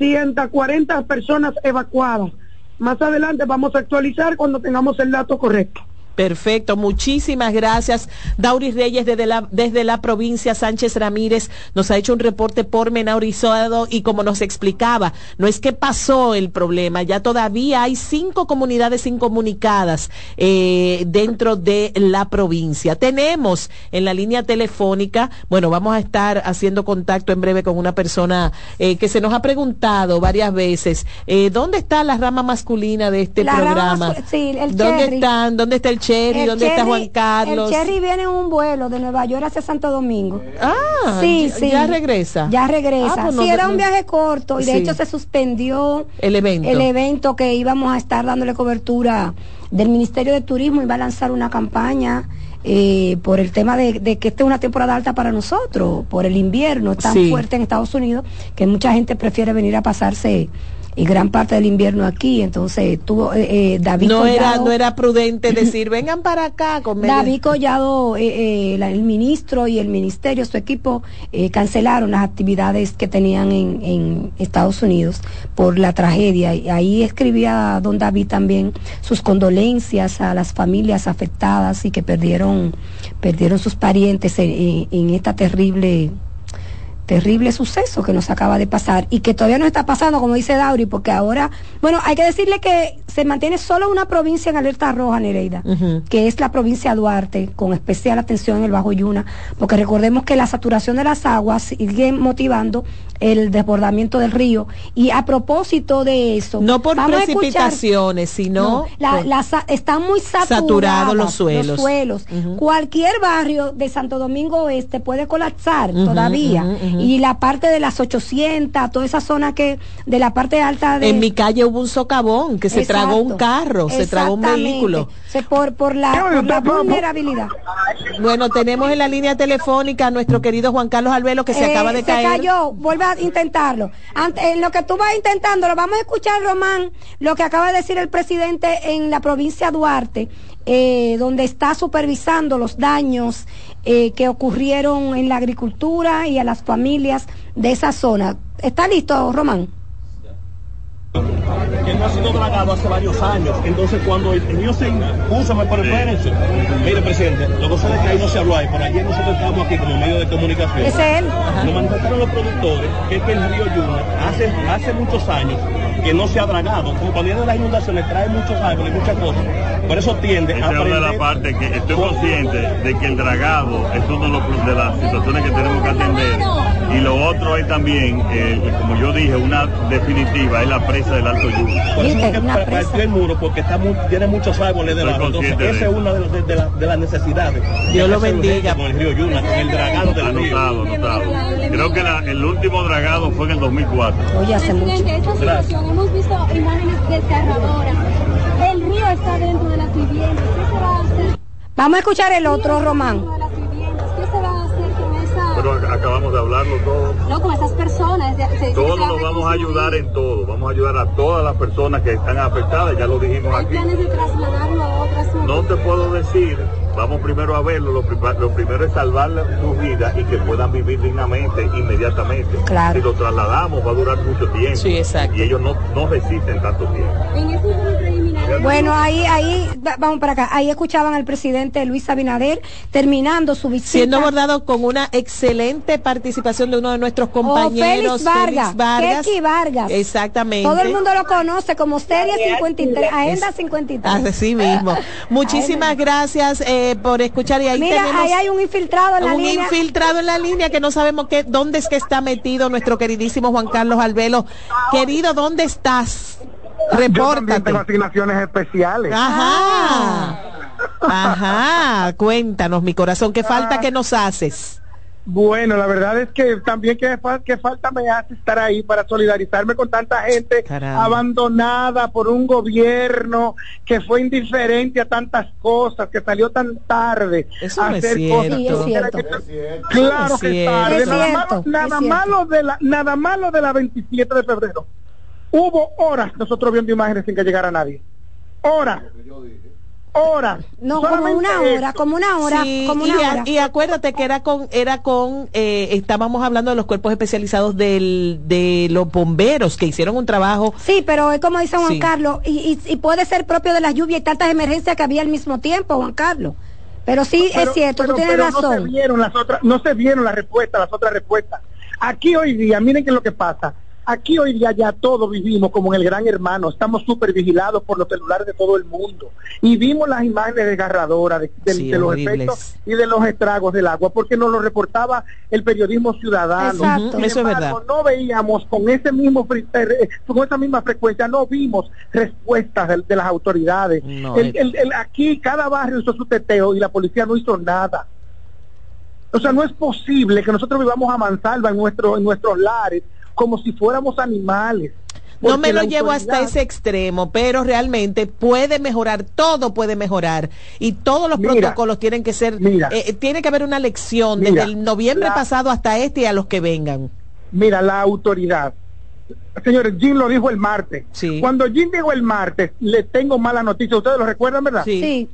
140 personas evacuadas. Más adelante vamos a actualizar cuando tengamos el dato correcto. Perfecto, muchísimas gracias. Dauris Reyes desde la, desde la provincia Sánchez Ramírez nos ha hecho un reporte pormenorizado y como nos explicaba, no es que pasó el problema, ya todavía hay cinco comunidades incomunicadas eh, dentro de la provincia. Tenemos en la línea telefónica, bueno, vamos a estar haciendo contacto en breve con una persona eh, que se nos ha preguntado varias veces, eh, ¿dónde está la rama masculina de este La programa? mascu- sí, el ¿Dónde están? ¿Dónde está el Cherry? El ¿Dónde está Cherry- Juan Carlos? El Cherry viene en un vuelo de Nueva York hacia Santo Domingo. Ah, sí, ya- sí. ya regresa. Ya regresa. Ah, pues no- sí, era un viaje corto y de Sí. hecho se suspendió El evento. el evento que íbamos a estar dándole cobertura del Ministerio de Turismo iba a lanzar una campaña eh, por el tema de, de que esta es una temporada alta para nosotros, por el invierno tan Sí. fuerte en Estados Unidos que mucha gente prefiere venir a pasarse y gran parte del invierno aquí. Entonces tuvo eh, eh, David no era, no era prudente decir, vengan para acá con David Collado, eh, eh, la- el ministro y el ministerio, su equipo, eh, cancelaron las actividades que tenían en, en Estados Unidos por la tragedia. Y ahí escribía don David también sus condolencias a las familias afectadas y que perdieron, perdieron sus parientes en, en- en esta terrible terrible suceso que nos acaba de pasar y que todavía no está pasando, como dice Dauri, porque ahora, bueno, hay que decirle que se mantiene solo una provincia en alerta roja, Nereida, que es la provincia de Duarte, con especial atención en el Bajo Yuna, porque recordemos que la saturación de las aguas sigue motivando el desbordamiento del río. Y a propósito de eso, no por escuchar- precipitaciones, sino no, la- por- la sa- están muy saturados los suelos. Cualquier barrio de Santo Domingo Oeste puede colapsar todavía. Y la parte de las 800, toda esa zona que de la parte alta de en mi calle hubo un socavón que se tragó un carro, se tragó un vehículo. Se- por, por la, por la vulnerabilidad. Bueno, tenemos en la línea telefónica a nuestro querido Juan Carlos Albelo que se Eh, acaba de caer. Se cayó, vuelve a intentarlo. En lo que tú vas intentándolo, vamos a escuchar, Román, lo que acaba de decir el presidente en la provincia de Duarte, eh, donde está supervisando los daños eh, que ocurrieron en la agricultura y a las familias de esa zona. ¿Está listo, Román? Que no ha sido dragado hace varios años. Entonces, cuando el río se impuso, me espérense. Mire, presidente, lo que sucede es que ahí no se habló ahí, por ayer nosotros estábamos aquí como medio de comunicación. Ese es él. Nos manifestaron los productores que es que el río Yuna hace, hace muchos años que no se ha dragado. Como cuando vienen las inundaciones trae muchos árboles, muchas cosas. Por eso tiende a Esa es una de prender- las partes que estoy consciente de que el dragado es uno de, los- de las situaciones que tenemos que atender. Y lo otro es también, eh, como yo dije, una definitiva, es la del Alto Yuna. Por eso es que partió el muro, porque está tiene muchos árboles debajo. Entonces, de esa es una de, de- de la- de las necesidades. Dios lo bendiga. Con el río Yuna, con el dragado del río. Anotado, anotado. Creo que la- el último dragado fue en el 2004. Oye, hace mucho. Presidente, esta situación, hemos visto imágenes desgarradoras. El río está dentro de las viviendas. ¿Qué se va a hacer? Vamos a escuchar el otro, Román. Pero acabamos de hablarlo todo. no, con esas personas? Se- Todos nos vamos a ayudar en todo. Vamos a ayudar a todas las personas que están afectadas, ya lo dijimos ¿Hay aquí. planes de trasladarlo a otras zonas? No te puedo decir, vamos primero a verlo, lo, prim- lo primero es salvar sus vidas y que puedan vivir dignamente inmediatamente. Claro. Si lo trasladamos va a durar mucho tiempo. Sí, exacto. Y ellos no, no resisten tanto tiempo. En ese informe preliminar. Bueno, ahí, ahí, va- vamos para acá. Ahí escuchaban al presidente Luis Abinader terminando su visita. Siendo abordado con una excelente participación de uno de nuestros compañeros, Félix Vargas, Keki Vargas. Exactamente. Todo el mundo lo conoce como Serie 53, Agenda 53. Así mismo. Muchísimas gracias eh, por escuchar y ahí Mira, tenemos ahí hay un infiltrado en la un línea. infiltrado en la línea que no sabemos qué, dónde es que está metido nuestro queridísimo Juan Carlos Albelo. Querido, ¿dónde estás? Yo también Repórtate. tengo asignaciones especiales. Ajá. Ajá. Cuéntanos, mi corazón, ¿qué falta que nos haces? Bueno, la verdad es que también que, que falta me hace estar ahí para solidarizarme con tanta gente Caramba. abandonada por un gobierno que fue indiferente a tantas cosas, que salió tan tarde Eso a es hacer cierto. cosas. Sí, es que- Claro es que cierto. tarde. Es Nada, cierto, malo, nada es cierto. malo de la nada malo de la 27 de febrero. Hubo horas nosotros viendo imágenes sin que llegara nadie. Horas. Horas. No, como una hora, como una hora, Sí, como y, una a- hora. y acuérdate que era con, era con, eh, estábamos hablando de los cuerpos especializados del, de los bomberos que hicieron un trabajo. Sí, pero es como dice Juan Sí. Carlos, y, y- y puede ser propio de las lluvias y tantas emergencias que había al mismo tiempo, Juan Carlos. Pero sí Pero- es cierto, pero- tú tienes pero No se razón. vieron las otras, no se vieron las respuestas, las otras respuestas. Aquí hoy día, miren qué es lo que pasa. Aquí hoy día ya todos vivimos como en el gran hermano, estamos súper vigilados por los celulares de todo el mundo. Y vimos las imágenes desgarradoras de, de- Sí, de los efectos y de los estragos del agua, porque nos lo reportaba el periodismo ciudadano. Exacto. Sin Eso es verdad. No veíamos con ese mismo eh, con esa misma frecuencia, no vimos respuestas de, de las autoridades. No, El- eh. el- el- aquí cada barrio hizo su teteo y la policía no hizo nada. O sea, no es posible que nosotros vivamos a mansalva en, nuestro, en nuestros lares como si fuéramos animales. No me lo llevo hasta ese extremo, pero realmente puede mejorar, todo puede mejorar y todos los Mira, protocolos tienen que ser, mira. eh, tiene que haber una lección desde el noviembre la- pasado hasta este y a los que vengan. Mira, la autoridad. Señores, Jim lo dijo el martes. Cuando Jim dijo el martes, le tengo mala noticia. ¿Ustedes lo recuerdan, verdad? Sí.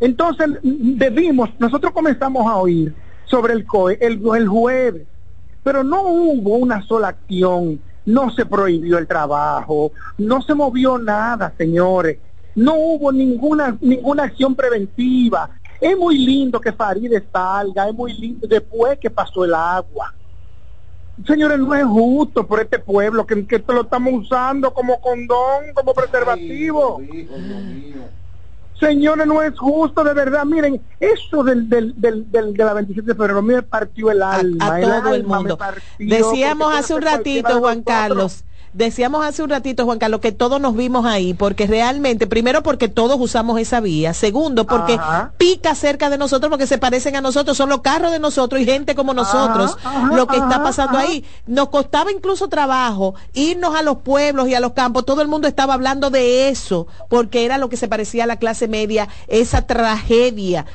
Entonces, debimos, nosotros comenzamos a oír sobre el COE el, el jueves, pero no hubo una sola acción, no se prohibió el trabajo, no se movió nada, señores, no hubo ninguna, ninguna acción preventiva. Es muy lindo que Faride salga, es muy lindo después que pasó el agua. Señores, no es justo por este pueblo que, que esto lo estamos usando como condón, como preservativo. Señores, no es justo, de verdad. Miren, eso del, del, del, del- de la 27 de febrero me partió el alma. a todo el alma mundo. partió, Decíamos hace un ratito, Juan. Carlos, decíamos hace un ratito, Juan Carlos, que todos nos vimos ahí, porque realmente, primero porque todos usamos esa vía, segundo porque Ajá. pica cerca de nosotros porque se parecen a nosotros, son los carros de nosotros y gente como nosotros, ajá, lo que está pasando ajá. ahí. Nos costaba incluso trabajo irnos a los pueblos y a los campos, todo el mundo estaba hablando de eso, porque era lo que se parecía a la clase media, esa tragedia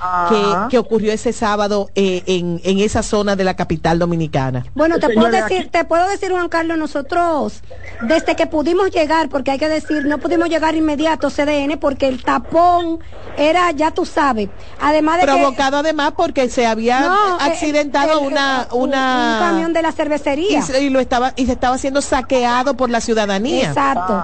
que, ocurrió ese sábado eh, en, en esa zona de la capital dominicana. Bueno, te puedo decir, te puedo decir, Juan Carlos, nosotros, desde que pudimos llegar, porque hay que decir, no pudimos llegar inmediato CDN, porque el tapón era, ya tú sabes, además de que provocado además porque se había No, eh, accidentado el- una un- una un camión de la cervecería. y, se- y lo estaba y se estaba siendo saqueado por la ciudadanía Exacto.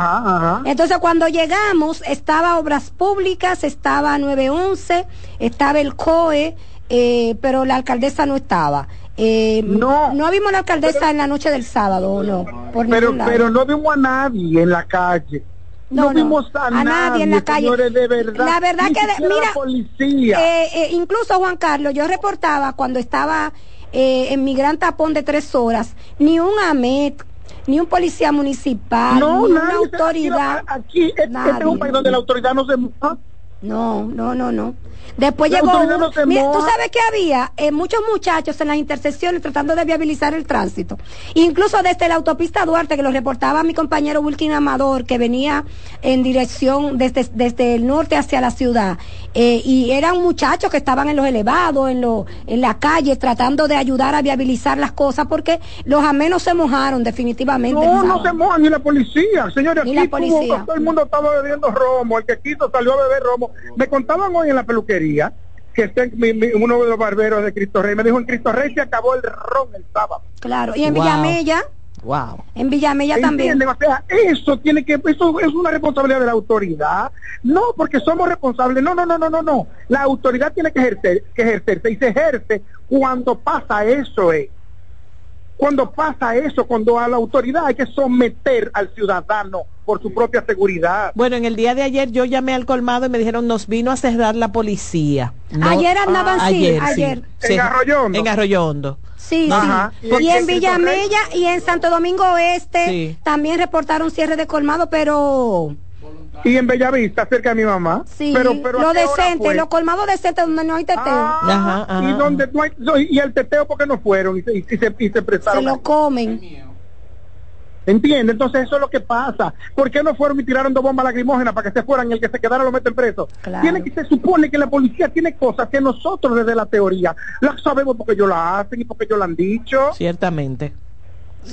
Entonces cuando llegamos estaba Obras Públicas, estaba 911, estaba el COE, eh, pero la alcaldesa no estaba. Eh, No. no vimos la alcaldesa en la noche del sábado, ¿o no? Por Pero, lado. pero no vimos a nadie en la calle. No, vimos a, a nadie en la calle. señores, de verdad. La verdad que, de- mira, la policía. Eh, eh, incluso Juan Carlos, yo reportaba cuando estaba eh, en mi gran tapón de tres horas, ni un AMET, ni un policía municipal, no, ni una autoridad. Aquí, este, este es Nadie. un país donde la autoridad no se. No, no, no, no. Después La llegó. no Mira, tú sabes que había Eh, muchos muchachos en las intersecciones tratando de viabilizar el tránsito. Incluso desde la autopista Duarte, que lo reportaba mi compañero Wilkin Amador, que venía en dirección desde, desde el norte hacia la ciudad. Eh, y eran muchachos que estaban en los elevados, en, lo, en la calle, tratando de ayudar a viabilizar las cosas, porque los amenos se mojaron definitivamente. No, no se moja ni la policía. Señores, Ni aquí la policía. tuvo- todo el mundo estaba bebiendo romo. El que quiso salió a beber romo. Me contaban hoy en la peluquería que este, mi- mi- uno de los barberos de Cristo Rey me dijo, en Cristo Rey se acabó el ron el sábado. Claro, y en Wow. Villamella, wow en Villamella también. ¿Entienden? O sea, eso tiene que, eso es una responsabilidad de la autoridad. No, porque somos responsables. No, no, no, no, no, no. La autoridad tiene que ejercer, que ejercerse y se ejerce cuando pasa eso, eh. Cuando pasa eso, cuando a la autoridad hay que someter al ciudadano por su propia seguridad. bueno en el día de ayer yo llamé al colmado y me dijeron nos vino a cerrar la policía No- Ayer andaban, sí, ayer, sí. En Arroyo Hondo. en Arroyo Hondo. Sí, Ajá. sí. ¿Y Y en Villamella y en Santo Domingo Oeste Sí. también reportaron cierre de colmado, pero Y en Bellavista, cerca de mi mamá. sí, pero, pero ¿a lo decente, fue? los colmados decentes donde no hay teteo. Ah, Ajá, ajá, y ajá. donde no hay, y el teteo porque no fueron y se, y se, y se se prestaron. lo comen. ¿Entiende? Entonces eso es lo que pasa. ¿Por qué no fueron y tiraron dos bombas lacrimógenas para que se fueran y el que se quedara lo meten preso? Claro. Tiene que, se supone que la policía tiene cosas que nosotros desde la teoría las sabemos porque ellos la hacen y porque ellos la han dicho. ciertamente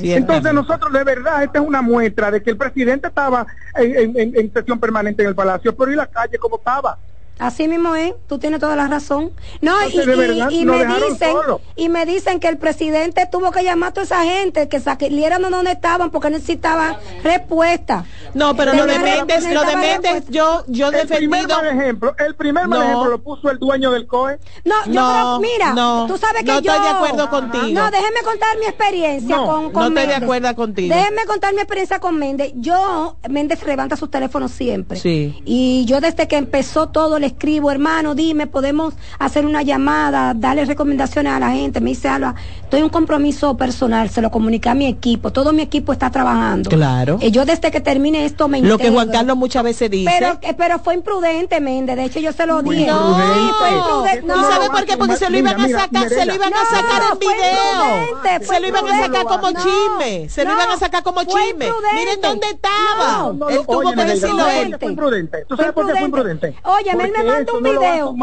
Entonces nosotros de verdad, esta es una muestra de que el presidente estaba en, en, en sesión permanente en el Palacio, pero ¿y la calle cómo estaba? Así mismo es, tú tienes toda la razón. No, y, y, me dicen y me dicen que el presidente tuvo que llamar a toda esa gente que salieran donde estaban porque necesitaban respuesta. No, pero lo de Méndez, lo de Méndez, yo yo el Primer mal ejemplo, el primer mal ejemplo lo puso el dueño del COE. No, yo no, mira, tú sabes que no yo estoy de acuerdo contigo. No, déjeme contar mi experiencia con, con No estoy de acuerdo contigo. Déjeme contar mi experiencia con Méndez. Yo Méndez levanta sus teléfonos siempre. Sí. Y yo desde que empezó todo el escribo, hermano, dime, podemos hacer una llamada, darle recomendaciones a la gente. Me dice Alba, estoy en un compromiso personal, se lo comuniqué a mi equipo, todo mi equipo está trabajando. Claro. Y yo desde que termine esto me Lo que Juan Carlos muchas veces dice. Pero, eh, pero fue imprudente, Méndez, de hecho yo se lo dije. No, fue imprudente. No. ¿Tú sabes por qué? Porque se lo iban a sacar, se lo iban a sacar en video. Se lo iban a sacar como chisme, se lo iban a sacar como chisme. Miren dónde estaba. Él tuvo que decirlo él. Fue imprudente. ¿Tú sabes por qué fue imprudente? Oye, él me manda un video.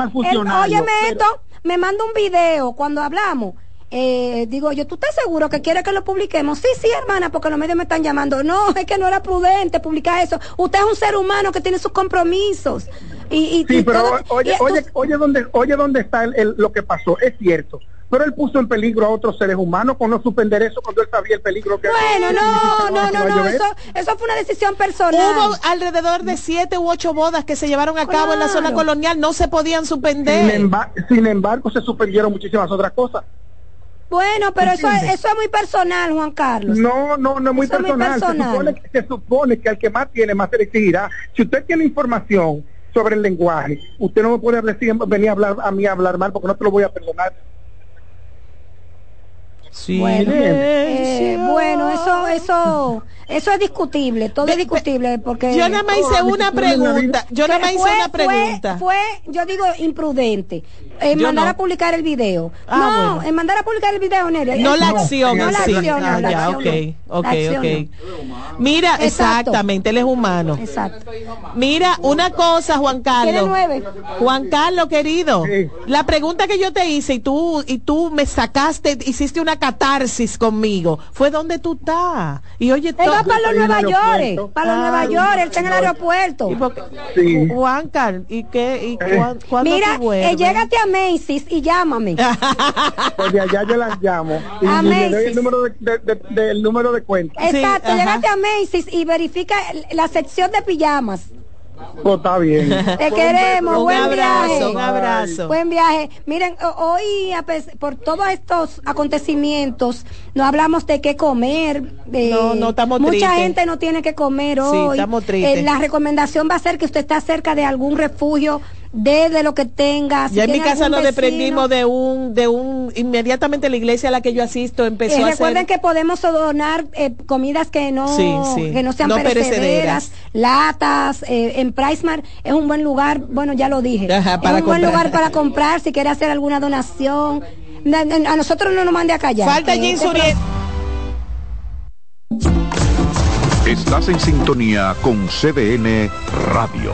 óyeme esto, me manda un video cuando hablamos. Eh, digo yo, ¿tú estás seguro que quiere que lo publiquemos? Sí, sí, hermana, porque los medios me están llamando. No, es que no era prudente publicar eso. Usted es un ser humano que tiene sus compromisos. Y, sí, pero oye, oye, oye, dónde, oye dónde está el, lo que pasó. Es cierto pero él puso en peligro a otros seres humanos con no suspender eso cuando él sabía el peligro que bueno no no no no eso, eso fue una decisión personal hubo alrededor de siete u ocho bodas que se llevaron a cabo en la zona colonial no se podían suspender sin, sin embargo se suspendieron muchísimas otras cosas bueno, pero eso es, eso es muy personal, Juan Carlos. No, no, no es muy personal. Se, supone, se supone que al que más tiene, más se le exigirá. Si usted tiene información sobre el lenguaje, usted no me puede venir a hablar a mí a hablar mal porque no te lo voy a perdonar. Bueno, eh, bueno, eso, eso, eso es discutible, todo es discutible porque yo nada más hice una pregunta, yo nada más hice una pregunta. Fue, yo digo imprudente, en mandar a publicar el video. Ah, no, en mandar a publicar el video, Nerea. No la acción, no la acción, ah, no, ya, okay, okay, okay. Mira, exactamente, él es humano. Exacto. Mira, una cosa, Juan Carlos. Juan Carlos, querido, la pregunta que yo te hice y tú y tú me sacaste, hiciste una catarsis conmigo, fue donde tú estás. Y oye, va para los Nueva York, para los Nueva York, él está en el aeropuerto. Juan Carlos, ¿y qué? Y Mira, eh, llégate a Macy's y llámame. pues de allá yo las llamo. Y, a le doy el número de, del número de cuenta. Exacto, sí, a Macy's y verifica la sección de pijamas. Pues está bien. Te queremos, buen abrazo, viaje. Un abrazo. Buen viaje. Miren, hoy por todos estos acontecimientos no hablamos de qué comer. no, no estamos Mucha gente no tiene que comer hoy. Sí, estamos tristes. Eh, la recomendación va a ser que usted está cerca de algún refugio de lo que tenga. ya en mi casa nos desprendimos de un, de un, inmediatamente la iglesia a la que yo asisto empezó eh, a Recuerden que podemos donar eh, comidas que no, que no sean perecederas, latas, eh, en Pricemar es un buen lugar, bueno ya lo dije, es un buen lugar para comprar si quiere hacer alguna donación. A nosotros no nos mande a callar. Falta Jean Estás en sintonía con CDN Radio.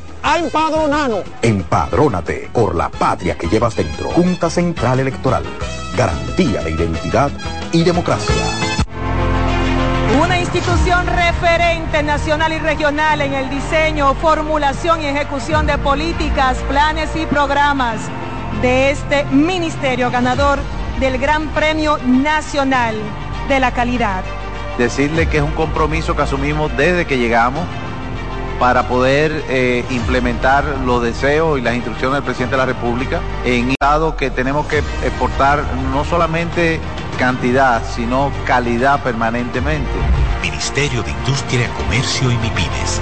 a empadronarnos. Empadrónate por la patria que llevas dentro. Junta Central Electoral. Garantía de identidad y democracia. Una institución referente nacional y regional en el diseño, formulación y ejecución de políticas, planes y programas de este ministerio ganador del Gran Premio Nacional de la Calidad. Decirle que es un compromiso que asumimos desde que llegamos para poder eh, implementar los deseos y las instrucciones del presidente de la República en un estado que tenemos que exportar no solamente cantidad, sino calidad permanentemente. Ministerio de Industria, Comercio y MIPINES.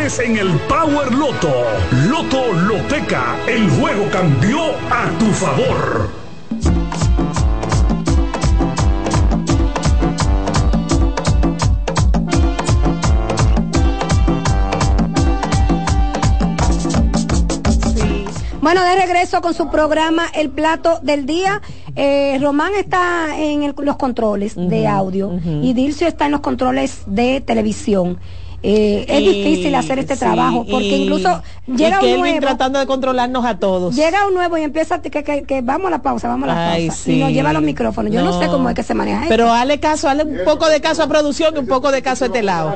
en el Power Loto. Loto Loteca, el juego cambió a tu favor. Bueno, de regreso con su programa El Plato del Día. Eh, Román está en el- los controles de audio y Dilcio está en los controles de televisión. Eh, es Y- difícil hacer este sí, trabajo porque y- incluso y llega un Kelvin nuevo tratando de controlarnos a todos. llega un nuevo y empieza a- que, que, que vamos a la pausa vamos a la Ay, pausa sí. y nos lleva los micrófonos yo no, No. sé cómo es que se maneja Pero esto. hazle caso, hazle un poco de caso a producción y un poco de caso a este lado.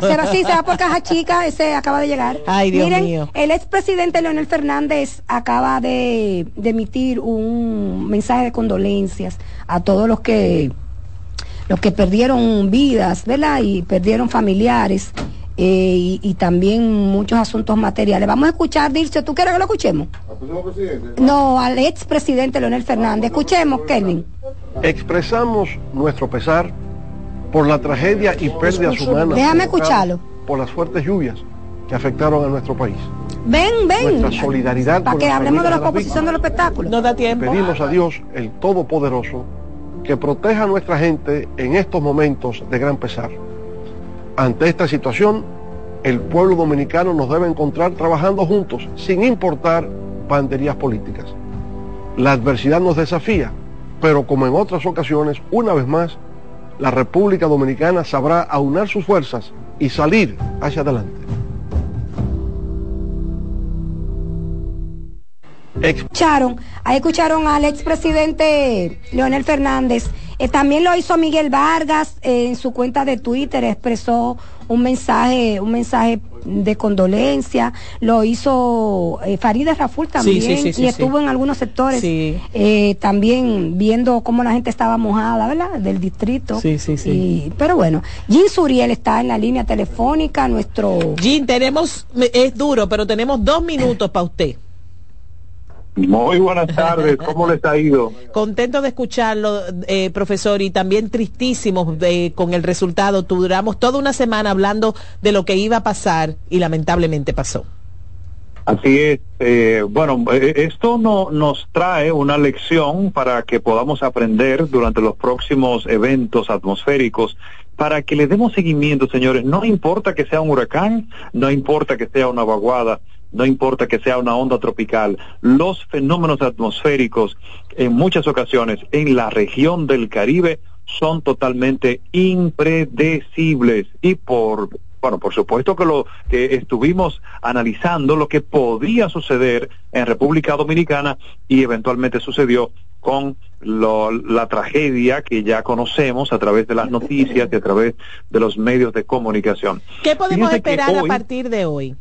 pero sí se va por caja chica ese acaba de llegar Ay, Dios miren mío. el expresidente Leonel Fernández acaba de, de emitir un mensaje de condolencias a todos los que los que perdieron vidas, ¿verdad? Y perdieron familiares eh, y, y también muchos asuntos materiales. Vamos a escuchar, Dircio, ¿tú quieres que lo escuchemos? No, al expresidente Leonel Fernández. Escuchemos, Kelvin. Expresamos nuestro pesar por la tragedia y pérdidas humanas. Déjame escucharlo. Por las fuertes lluvias que afectaron a nuestro país. Ven, ven. Nuestra solidaridad Para con que hablemos de la composición de los espectáculos. No da tiempo. Pedimos a Dios, el Todopoderoso, que proteja a nuestra gente en estos momentos de gran pesar. Ante esta situación, el pueblo dominicano nos debe encontrar trabajando juntos, sin importar banderías políticas. La adversidad nos desafía, pero como en otras ocasiones, una vez más, la República Dominicana sabrá aunar sus fuerzas y salir hacia adelante. Escucharon, ahí escucharon al expresidente Leonel Fernández. Eh, también lo hizo Miguel Vargas eh, en su cuenta de Twitter, expresó un mensaje, un mensaje de condolencia. Lo hizo eh, Farideh Raful también sí, sí, sí, y estuvo en algunos sectores eh, también viendo cómo la gente estaba mojada, ¿verdad? Del distrito. Sí, sí, sí. Y- pero bueno, Jim Suriel está en la línea telefónica, nuestro Jean, tenemos, es duro, pero tenemos dos minutos para usted. Muy buenas tardes, ¿cómo les ha ido? Contento de escucharlo, eh, profesor, y también tristísimos de- con el resultado. Duramos toda una semana hablando de lo que iba a pasar y lamentablemente pasó. Así es. eh, bueno, eh, esto no, nos trae una lección para que podamos aprender durante los próximos eventos atmosféricos, para que le demos seguimiento, señores. No importa que sea un huracán, no importa que sea una vaguada, no importa que sea una onda tropical. Los fenómenos atmosféricos, en muchas ocasiones, en la región del Caribe, son totalmente impredecibles y por bueno, por supuesto que lo que estuvimos analizando lo que podía suceder en República Dominicana y eventualmente sucedió con lo- la tragedia que ya conocemos a través de las noticias y a través de los medios de comunicación. ¿Qué podemos Fíjense esperar a partir de hoy?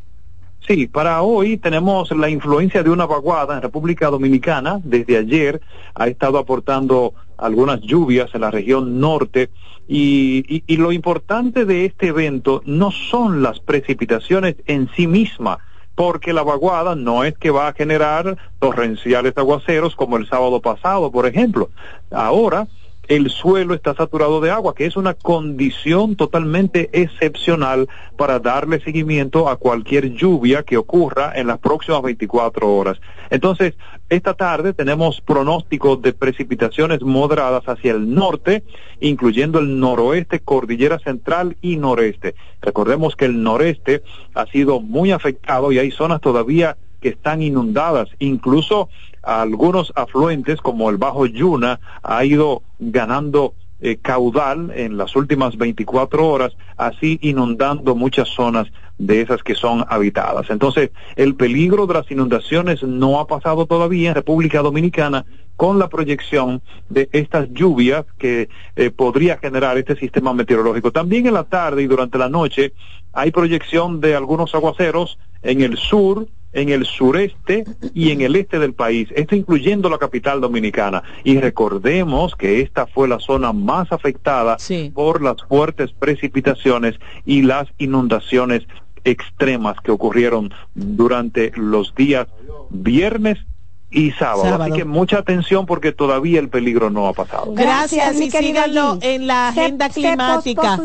Sí, para hoy tenemos la influencia de una vaguada en República Dominicana. Desde ayer ha estado aportando algunas lluvias en la región norte y, y- y lo importante de este evento no son las precipitaciones en sí mismas, porque la vaguada no es que va a generar torrenciales aguaceros como el sábado pasado, por ejemplo. Ahora el suelo está saturado de agua, que es una condición totalmente excepcional para darle seguimiento a cualquier lluvia que ocurra en las próximas 24 horas. Entonces, esta tarde tenemos pronósticos de precipitaciones moderadas hacia el norte, incluyendo el noroeste, cordillera central y noreste. Recordemos que el noreste ha sido muy afectado y hay zonas todavía que están inundadas, incluso algunos afluentes como el Bajo Yuna ha ido ganando eh, caudal en las últimas 24 horas, así inundando muchas zonas de esas que son habitadas. Entonces, el peligro de las inundaciones no ha pasado todavía en República Dominicana con la proyección de estas lluvias que eh, podría generar este sistema meteorológico. También en la tarde y durante la noche hay proyección de algunos aguaceros en el sur, en el sureste y en el este del país, esto incluyendo la capital dominicana. Y recordemos que esta fue la zona más afectada por las fuertes precipitaciones y las inundaciones extremas que ocurrieron durante los días viernes y sábado. Así que mucha atención porque todavía el peligro no ha pasado. Gracias, y síganlo en la agenda climática.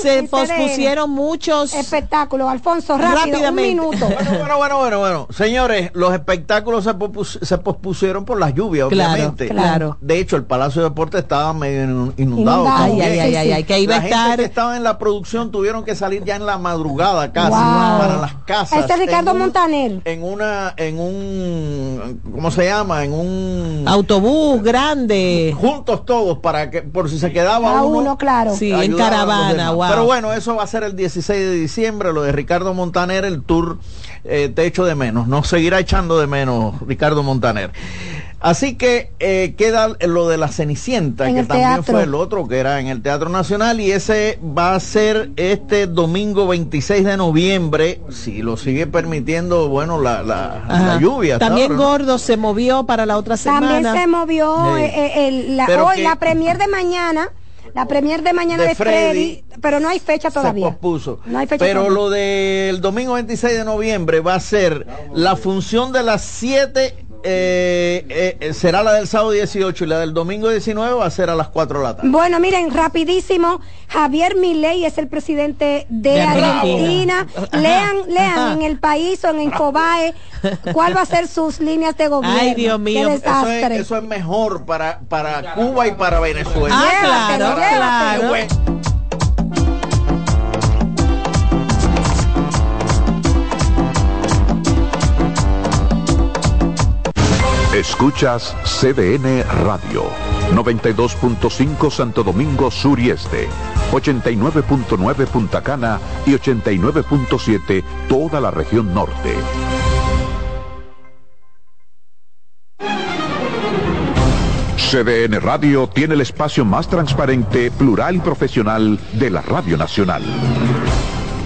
Se pospusieron, muchos espectáculos. Alfonso, rápido, un minuto. Bueno, bueno, bueno, bueno, Señores, los espectáculos se, pospusieron por las lluvias, obviamente. Claro, De hecho, el Palacio de Deportes estaba medio inundado. Ay, ay, ay, ay, que iba la a estar... gente que estaba en la producción tuvieron que salir ya en la madrugada casi para las casas. Este es Ricardo Montaner. En una, en un, se llama? En un autobús grande. Juntos todos para que por si se quedaba uno, claro. Sí, en caravana, Pero bueno, eso va a ser el 16 de diciembre, lo de Ricardo Montaner, el tour eh, Te echo de menos. No seguirá echando de menos Ricardo Montaner. Así que eh, queda lo de la Cenicienta, que también fue el otro, que era en el Teatro Nacional, y ese va a ser este domingo 26 de noviembre, si lo sigue permitiendo, bueno, la, la, lluvia. También Gordo se movió para la otra semana. También se movió eh, eh, la, hoy, la premier de mañana. La premier de mañana de, Freddy, pero no hay fecha todavía. Se pospuso. No hay fecha pero lo del domingo 26 de noviembre va a ser la función de las 7 eh, eh, será la del sábado 18 y la del domingo 19 va a ser a las 4 de la tarde. Bueno, miren, rapidísimo, Javier Milei es el presidente de, Argentina. Lean, lean en el país o en Infobae cuál va a ser sus líneas de gobierno. Ay, Dios mío. Eso es, mejor para, para Cuba y para Venezuela. Ah, claro, claro. Escuchas CDN Radio, 92.5 Santo Domingo Sur y Este, 89.9 Punta Cana y 89.7 toda la región norte. CDN Radio tiene el espacio más transparente, plural y profesional de la Radio Nacional.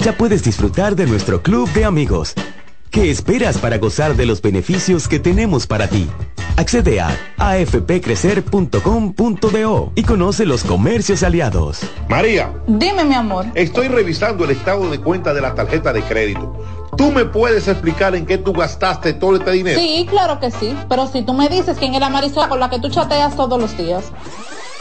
ya puedes disfrutar de nuestro club de amigos. ¿Qué esperas para gozar de los beneficios que tenemos para ti? Accede a afpcrecer.com.do y conoce los comercios aliados. María. Dime, mi amor. Estoy revisando el estado de cuenta de la tarjeta de crédito. ¿Tú me puedes explicar en qué tú gastaste todo este dinero? Sí, claro que sí. Pero si tú me dices quién es la Marisol con la que tú chateas todos los días.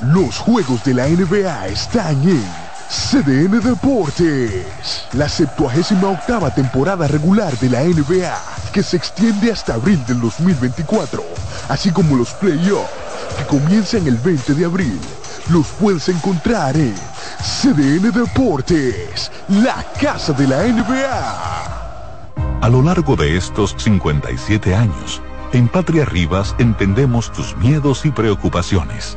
Los juegos de la NBA están en CDN Deportes. La 78 octava temporada regular de la NBA, que se extiende hasta abril del 2024, así como los playoffs, que comienzan el 20 de abril los puedes encontrar en CDN Deportes, la casa de la NBA. A lo largo de estos 57 años, en Patria Rivas entendemos tus miedos y preocupaciones.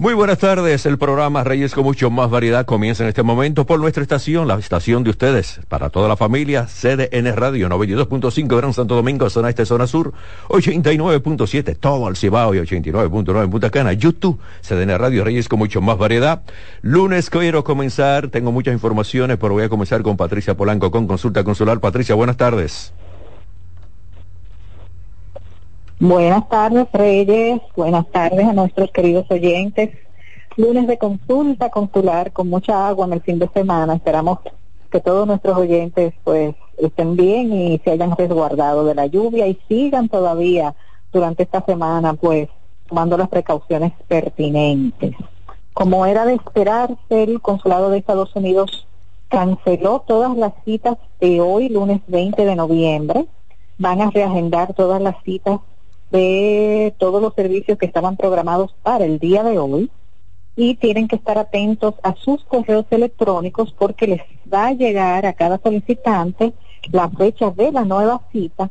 Muy buenas tardes, el programa Reyes con mucho más variedad comienza en este momento por nuestra estación, la estación de ustedes, para toda la familia, CDN Radio 92.5 Gran Santo Domingo, zona este, zona sur, 89.7 todo el Cibao y 89.9 en Punta Cana, YouTube, CDN Radio Reyes con mucho más variedad. Lunes quiero comenzar, tengo muchas informaciones, pero voy a comenzar con Patricia Polanco con consulta consular. Patricia, buenas tardes. Buenas tardes, Reyes. Buenas tardes a nuestros queridos oyentes. Lunes de consulta consular con mucha agua en el fin de semana. Esperamos que todos nuestros oyentes pues estén bien y se hayan resguardado de la lluvia y sigan todavía durante esta semana pues tomando las precauciones pertinentes. Como era de esperarse, el Consulado de Estados Unidos canceló todas las citas de hoy, lunes 20 de noviembre. Van a reagendar todas las citas de todos los servicios que estaban programados para el día de hoy y tienen que estar atentos a sus correos electrónicos porque les va a llegar a cada solicitante la fecha de la nueva cita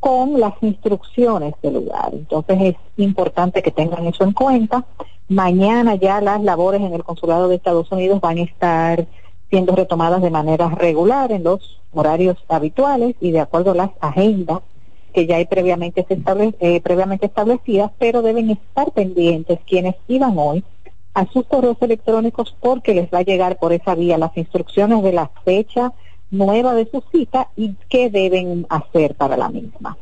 con las instrucciones del lugar. Entonces es importante que tengan eso en cuenta. Mañana ya las labores en el Consulado de Estados Unidos van a estar siendo retomadas de manera regular en los horarios habituales y de acuerdo a las agendas que ya hay previamente, eh, previamente establecidas, pero deben estar pendientes quienes iban hoy a sus correos electrónicos porque les va a llegar por esa vía las instrucciones de la fecha nueva de su cita y qué deben hacer para la misma.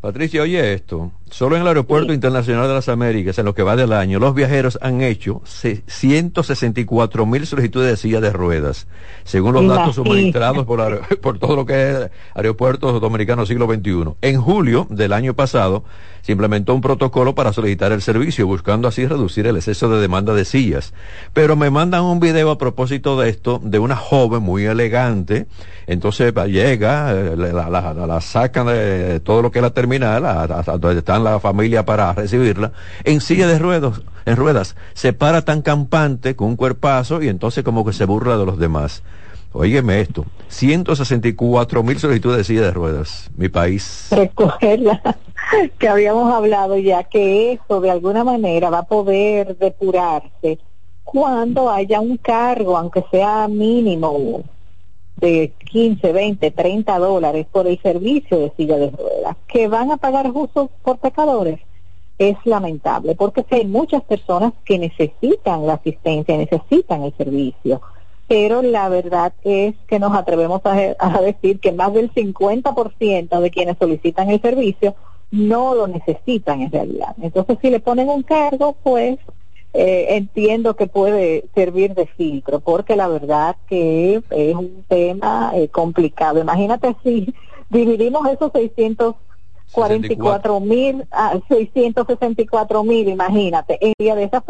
Patricia, oye esto. Solo en el Aeropuerto Internacional de las Américas, en lo que va del año, los viajeros han hecho 164 mil solicitudes de silla de ruedas, según los datos suministrados por, por todo lo que es Aeropuertos Dominicanos siglo XXI. En julio del año pasado, se implementó un protocolo para solicitar el servicio, buscando así reducir el exceso de demanda de sillas. Pero me mandan un video a propósito de esto, de una joven muy elegante, entonces llega, eh, la, la, sacan de todo lo que es la terminal, hasta donde está la familia para recibirla, en silla de ruedas, en ruedas, se para tan campante con un cuerpazo y entonces como que se burla de los demás. Óyeme esto, 164 mil solicitudes de silla de ruedas, mi país. Recuerda que habíamos hablado ya que eso de alguna manera va a poder depurarse cuando haya un cargo, aunque sea mínimo, de 15, 20, 30 dólares por el servicio de silla de ruedas, que van a pagar justos por pecadores, es lamentable, porque hay muchas personas que necesitan la asistencia, necesitan el servicio, pero la verdad es que nos atrevemos a, a decir que más del 50% de quienes solicitan el servicio no lo necesitan en realidad. Entonces, si le ponen un cargo, pues eh, entiendo que puede servir de filtro, porque la verdad que es un tema eh, complicado. Imagínate si dividimos esos 644 mil a 664 mil, imagínate, en día de esas